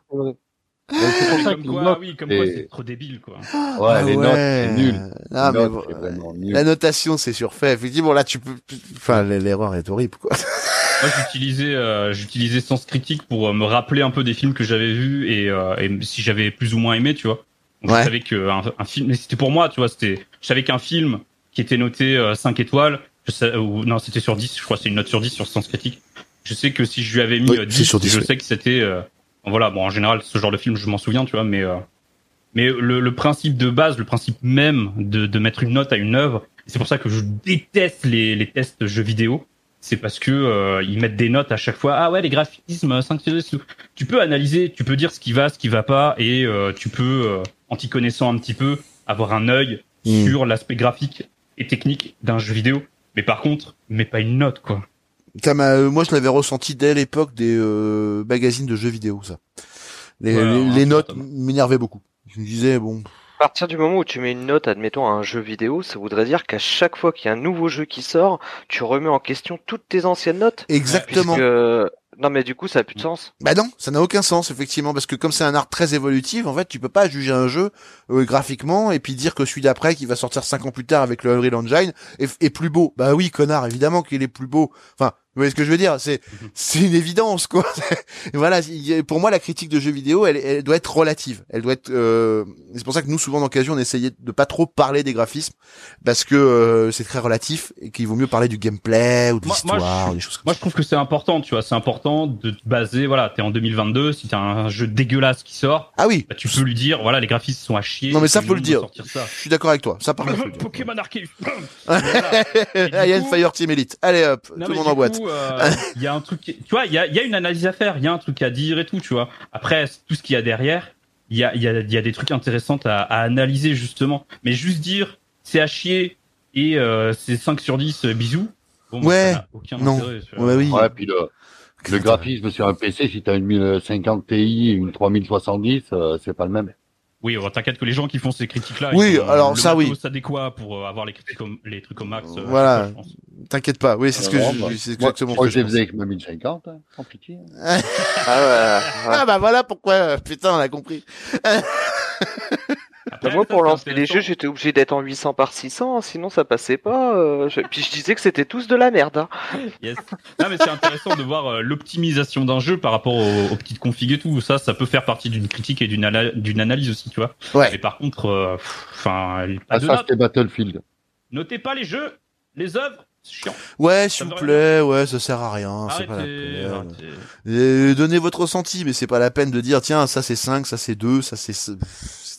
c'est pour ça comme quoi, notes, oui, comme quoi, c'est- trop débile, quoi. ouais, Ah les ouais. notes, c'est nul. Ah, Les mais notes, bon, nul. La notation, c'est surfait. Effectivement, là, tu peux. Enfin, l'erreur est horrible, quoi. <laughs> Moi, j'utilisais, euh, j'utilisais Sens Critique pour euh, me rappeler un peu des films que j'avais vus et, euh, et si j'avais plus ou moins aimé, tu vois. Donc, Ouais. Je savais qu'un un film, mais c'était pour moi, tu vois, c'était, je savais qu'un film qui était noté euh, 5 étoiles, je sais, ou non, c'était sur 10, je crois, que c'est une note sur 10 sur Sens Critique. Je sais que si je lui avais mis Oui, euh, c'est 10, sur 10, je sais que c'était, euh, voilà, bon, en général, ce genre de film, je m'en souviens, tu vois, mais, euh, mais le, le principe de base, le principe même de, de mettre une note à une œuvre, c'est pour ça que je déteste les, les tests jeux vidéo. C'est parce que euh, ils mettent des notes à chaque fois. Ah ouais, les graphismes, 5 sur 10. Tu peux analyser, tu peux dire ce qui va, ce qui va pas, et euh, tu peux, euh, en t'y connaissant un petit peu, avoir un œil Mm. sur l'aspect graphique et technique d'un jeu vidéo. Mais par contre, mets pas une note, quoi. Ça m'a- euh, moi, je l'avais ressenti dès l'époque des euh, magazines de jeux vidéo, ça. Les, Ouais, les- les notes m'énervaient beaucoup. Je me disais, bon, À partir du moment où tu mets une note, admettons, à un jeu vidéo, ça voudrait dire qu'à chaque fois qu'il y a un nouveau jeu qui sort, tu remets en question toutes tes anciennes notes. exactement. Puisque- Non, mais du coup, ça a plus de sens. Bah non, ça n'a aucun sens effectivement parce que comme c'est un art très évolutif, en fait, tu peux pas juger un jeu euh, graphiquement et puis dire que celui d'après qui va sortir cinq ans plus tard avec le Unreal Engine est, est plus beau. Bah oui, connard, évidemment qu'il est plus beau. Enfin, vous voyez ce que je veux dire? C'est c'est une évidence quoi. <laughs> Voilà, pour moi la critique de jeux vidéo, elle, elle doit être relative. Elle doit être euh, c'est pour ça que nous souvent dans Occasion on essayait de pas trop parler des graphismes parce que euh, c'est très relatif et qu'il vaut mieux parler du gameplay ou de l'histoire des choses comme Moi, je trouve que c'est important, tu vois. C'est important de te baser. Voilà, t'es en 2022. Si t'as un jeu dégueulasse qui sort. Ah oui. bah, tu peux lui dire, voilà, les graphismes sont à chier. Non mais ça faut le dire. ça. Je suis d'accord avec toi. Ça par <laughs> contre. Pokémon Arceus. Il y a une coup- Fire Team Elite. Allez hop, Non, tout le monde en boîte. Coup, euh, <laughs> Il y a un truc, qui- tu vois, il y a, il y a une analyse à faire, il y a un truc à dire et tout, tu vois. Après, tout ce qu'il y a derrière, il y a, il y a, il y a des trucs intéressants à, à analyser justement. Mais juste dire, c'est à chier et euh, c'est 5 sur 10, euh, bisous. Bon, Ouais, ça aucun non. intérêt, tu. Ouais, oui. Ouais, puis le, le graphisme sur un PC, si t'as une 1050 Ti et une 3070, euh, c'est pas le même. Oui, oh, t'inquiète que les gens qui font ces critiques-là, Oui, ils ont alors le ça, oui. adéquat pour euh, avoir les critiques au, les trucs au max. euh, Voilà. T'inquiète pas. Oui, c'est ce que je, bah, c'est exactement moi, ce je que les je faisais avec ma 1050, hein, sans pitié. pense. Ah ouais, ouais. Ah bah voilà pourquoi. euh, Putain, on a compris. Bah, moi, pour lancer les jeux, j'étais obligé d'être en 800 par 600, sinon ça passait pas. euh, je- Puis je disais que c'était tous de la merde. hein. Yes. Non, mais c'est intéressant de voir euh, l'optimisation d'un jeu par rapport aux, aux petites configs et tout. Ça, ça peut faire partie d'une critique et d'une ala- d'une analyse aussi, tu vois. Ouais. Mais par contre, euh, enfin, pas Ah, de ça, c'était Battlefield. Notez pas les jeux, les œuvres, c'est chiant. Ouais, s'il vous plaît. Ouais, ça sert à rien. C'est pas la peine. Euh, donnez votre ressenti, mais c'est pas la peine de dire tiens ça c'est 5, ça c'est 2, ça c'est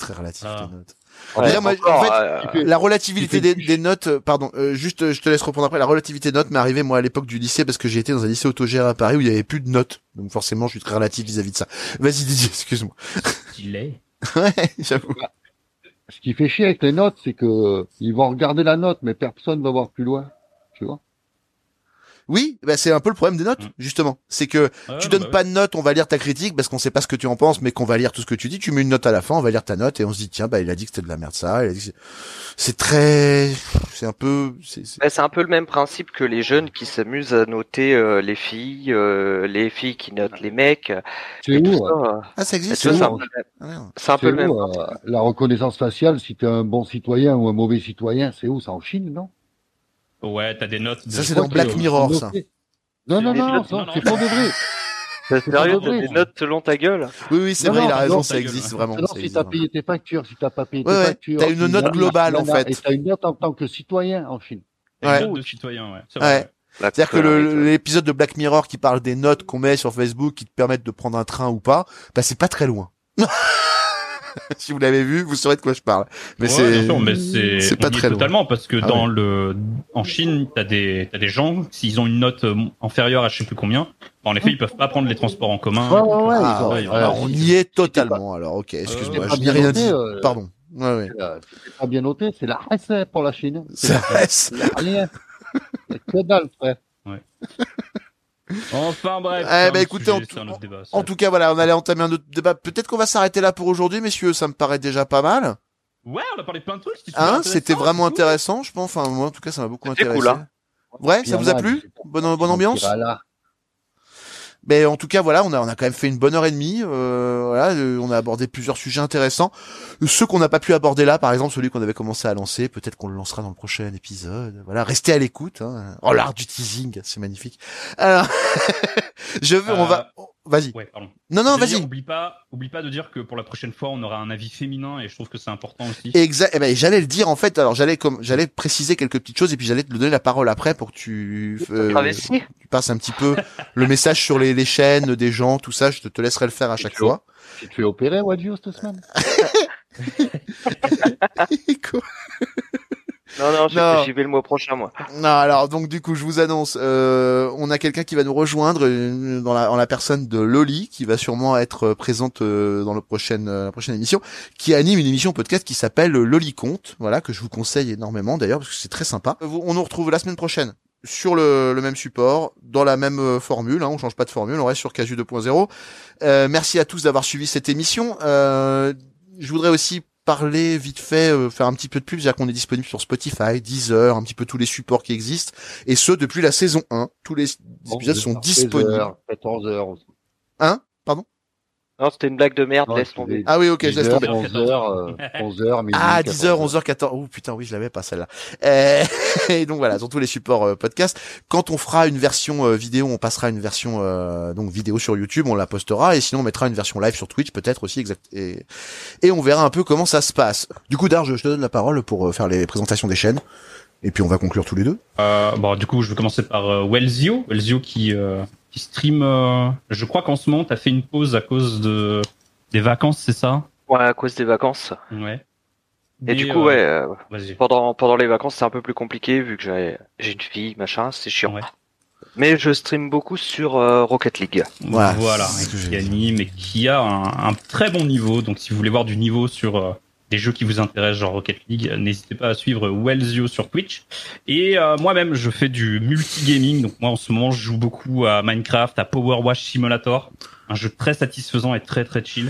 très relatif Ah. les notes. Ouais, Déjà, moi, encore, en fait, euh, La relativité Il des, notes, euh, pardon, euh, juste euh, je te laisse répondre après. La relativité des notes m'est arrivée moi à l'époque du lycée parce que j'ai été dans un lycée autogéré à Paris où il y avait plus de notes. Donc forcément je suis très relatif vis-à-vis de ça. Vas-y Didier, <laughs> excuse-moi. Stylé. <laughs> Ouais, j'avoue. Ce qui fait chier avec les notes, c'est que ils vont regarder la note, mais personne va voir plus loin. Tu vois Oui, bah c'est un peu le problème des notes, Mm. justement. C'est que Ah, tu bah donnes ouais. pas de note, on va lire ta critique parce qu'on sait pas ce que tu en penses, mais qu'on va lire tout ce que tu dis. Tu mets une note à la fin, on va lire ta note et on se dit tiens bah il a dit que c'était de la merde ça. il a dit que c'est- C'est très, c'est un peu, c'est c'est- bah, c'est un peu le même principe que les jeunes qui s'amusent à noter euh, les filles, euh, les filles qui notent les mecs. C'est où, euh, ça, euh, ah ça existe. ça c'est un peu le Ah, merde. c'est un peu c'est le même. où, euh, la reconnaissance faciale, si t'es un bon citoyen ou un mauvais citoyen, c'est où? C'est en Chine, non? Ouais, t'as des notes. de- Ça, c'est dans Black Mirror, ça. Non, non, non, notes- non, non, non. c'est pas de vrai. C'est sérieux, vrai, des notes selon ta gueule. Oui oui c'est vrai, non, il a raison, non, ça existe gueule. vraiment. Non, si t'as payé tes factures, si t'as pas payé tes Ouais, ouais, factures. t'as une note globale, en fait. Et t'as une note en tant que citoyen en Chine. Ouais. de citoyen, ouais. C'est Ouais. vrai. C'est-à-dire que l'épisode de Black Mirror qui parle des notes qu'on met sur Facebook qui te permettent de prendre un train ou pas, bah c'est pas très loin. <laughs> <laughs> si vous l'avez vu, vous saurez de quoi je parle. Mais Ouais, c'est c'est pas très loin. totalement parce que Ah dans ouais. le en Chine, t'as des t'as des gens s'ils ont une note euh, inférieure à je sais plus combien, en effet ils peuvent pas prendre les transports en commun. Ouais, ouais, ouais, Ah, ouais, ouais, alors, ouais, on y est totalement. Alors ok, excuse-moi, Euh, je n'ai rien noté, dit. euh, Pardon. Ouais, ouais. Euh, C'est pas bien noté, c'est la RSA pour la Chine. C'est la- c'est la rien. C'est que dalle, frère. Enfin bref. Eh autre écoutez, en tout- débat. En cas, voilà, on allait entamer un autre débat. Peut-être qu'on va s'arrêter là pour aujourd'hui, messieurs. Ça me paraît déjà pas mal. Ouais, on a parlé de plein de trucs. Hein, c'était vraiment intéressant, je pense. Enfin, moi, en tout cas, ça m'a beaucoup intéressé. cool, hein. Ouais, ça vous a plu bonne, bonne ambiance là. Ben en tout cas voilà, on a on a quand même fait une bonne heure et demie. Euh, voilà, euh, on a abordé plusieurs sujets intéressants. Ceux qu'on n'a pas pu aborder là, par exemple celui qu'on avait commencé à lancer, peut-être qu'on le lancera dans le prochain épisode. Voilà, restez à l'écoute. Hein. Oh l'art du teasing, c'est magnifique. Alors, <laughs> je veux, on va, vas-y. Ouais, pardon. Non non, vas-y. Oublie pas, oublie pas de dire que pour la prochaine fois, on aura un avis féminin et je trouve que c'est important aussi. Exact. Eh ben, j'allais le dire en fait. Alors j'allais comme j'allais préciser quelques petites choses et puis j'allais te donner la parole après pour que tu euh, tu passes un petit peu <laughs> le message sur les, les chaînes des gens, tout ça. Je te, te laisserai le faire à chaque tu fois. Tu te fais opérer, Wadjo, cette semaine? <laughs> <laughs> Non, non, Non. j'y vais le mois prochain, moi. Non, alors donc du coup, je vous annonce, euh, on a quelqu'un qui va nous rejoindre euh, dans la, en la personne de Loli, qui va sûrement être euh, présente euh, dans le prochaine, euh, la prochaine émission, qui anime une émission podcast qui s'appelle Loli Compte, voilà que je vous conseille énormément d'ailleurs parce que c'est très sympa. On nous retrouve la semaine prochaine sur le, le même support, dans la même euh, formule, hein, on change pas de formule, on reste sur Casu 2.0. Euh, merci à tous d'avoir suivi cette émission. Euh, je voudrais aussi parler vite fait, euh, faire un petit peu de pub, c'est-à-dire qu'on est disponible sur Spotify, Deezer, un petit peu tous les supports qui existent, et ce depuis la saison 1. Tous les épisodes sont disponibles. 14 heures aussi. Hein? Pardon? Non, c'était une blague de merde, Non, laisse tomber. Ah oui, ok, je laisse 10 heures, tomber. 11 heures, euh, <laughs> 11 heures, midi, Ah, 14 10h, 11h, 14 Oh putain, oui, je l'avais pas celle-là. Euh, <laughs> et donc voilà, sur tous les supports euh, podcast. Quand on fera une version euh, vidéo, on passera une version euh, donc vidéo sur YouTube, on la postera et sinon on mettra une version live sur Twitch peut-être aussi exact et et on verra un peu comment ça se passe. Du coup, Darge, je te donne la parole pour euh, faire les présentations des chaînes et puis on va conclure tous les deux. Euh, bon, du coup, je vais commencer par euh, Wellzio. Wellzio qui, euh, qui stream. euh, je crois qu'en ce moment, t'as fait une pause à cause de des vacances, c'est ça? Ouais, à cause des vacances. Ouais. Et Mais, du coup, euh, ouais, euh, Vas-y. pendant, pendant les vacances, c'est un peu plus compliqué vu que j'ai j'ai une fille, machin, c'est chiant. Ouais. Mais je stream beaucoup sur euh, Rocket League. Voilà, Voilà, et j'ai qui anime et qui a un, un très bon niveau. Donc, si vous voulez voir du niveau sur euh, des jeux qui vous intéressent, genre Rocket League, euh, n'hésitez pas à suivre Wellzio sur Twitch. Et euh, moi-même, je fais du multigaming. Donc, moi, en ce moment, je joue beaucoup à Minecraft, à Power Wash Simulator. Un jeu très satisfaisant et très très chill.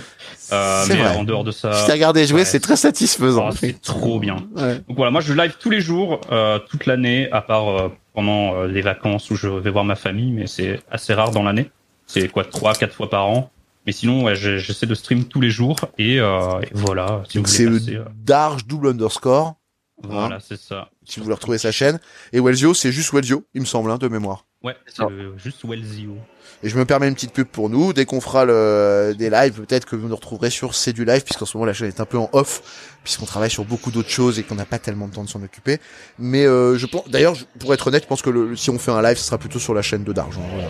Euh, C'est mais vrai. en dehors de ça, Je t'ai regardé jouer, ouais, c'est très satisfaisant. oh, c'est trop bien. Ouais. Donc voilà, moi je live tous les jours, euh, toute l'année, à part euh, pendant les vacances où je vais voir ma famille, mais c'est assez rare dans l'année. C'est quoi, trois, quatre fois par an. Mais sinon, ouais, j'ai- j'essaie de stream tous les jours et, euh, et voilà. Si Donc vous c'est voulez passer, euh, Darge double underscore. voilà, c'est ça. Si vous voulez retrouver sa chaîne. Et Wellzio, c'est juste Wellzio, il me semble, hein, de mémoire. Ouais, c'est le- juste Wellzio. Et je me permets une petite pub pour nous. Dès qu'on fera le, des lives, peut-être que vous nous retrouverez sur C'est du live, puisqu'en ce moment la chaîne est un peu en off, puisqu'on travaille sur beaucoup d'autres choses et qu'on n'a pas tellement de temps de s'en occuper. Mais euh, je pense, d'ailleurs, je- pour être honnête, je pense que le- si on fait un live, ce sera plutôt sur la chaîne de Darge. hein, Voilà.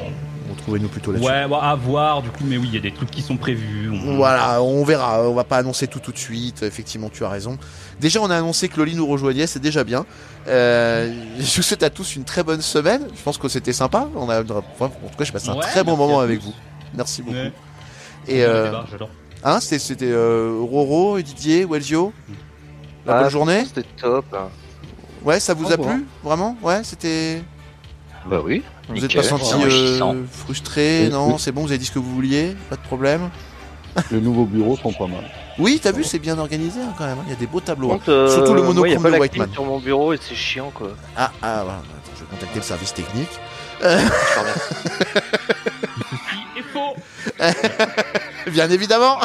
Retrouvez-nous plutôt là-dessus. Ouais, à voir du coup, mais oui, il y a des trucs qui sont prévus. On- Voilà, on verra. On va pas annoncer tout tout de suite. Effectivement, tu as raison. Déjà, on a annoncé que Loli nous rejoignait, c'est déjà bien. Euh, <laughs> je vous souhaite à tous une très bonne semaine. Je pense que c'était sympa. On a, enfin, en tout cas, j'ai passé un Ouais, très bon moment avec vous. Merci beaucoup. Ouais. Et euh, débat, hein, c'était c'était euh, Roro et Didier, Wellzio. La Ah, bonne journée. C'était top. hein. Ouais, ça vous a plu Vraiment? Ouais, c'était. Bah oui. Vous êtes nickel, pas senti euh, frustré? Non, oui. c'est bon. Vous avez dit ce que vous vouliez. Pas de problème. <laughs> Les nouveaux bureaux sont pas mal. Oui, t'as vu, c'est bien organisé hein, quand même. hein. Il y a des beaux tableaux. hein. Contre, euh, Surtout le a monochrome pas de Whiteman. sur mon bureau et c'est chiant quoi. Ah, ah, voilà. Attends, je vais contacter le service technique. Je <laughs> <laughs> Bien évidemment.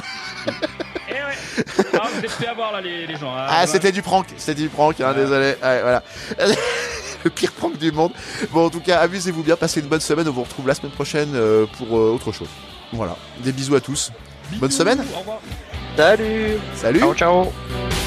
Eh ouais. Ah, vous êtes fait avoir là, les, les gens. Ah, voilà. c'était du prank, c'était du prank, hein, Ouais. désolé. Ouais, voilà. <laughs> le pire prank du monde. Bon, en tout cas, amusez-vous bien, passez une bonne semaine. On vous retrouve la semaine prochaine euh, pour euh, autre chose. Voilà. Des bisous à tous. Bonne semaine. Au revoir. Salut Salut. Ciao ciao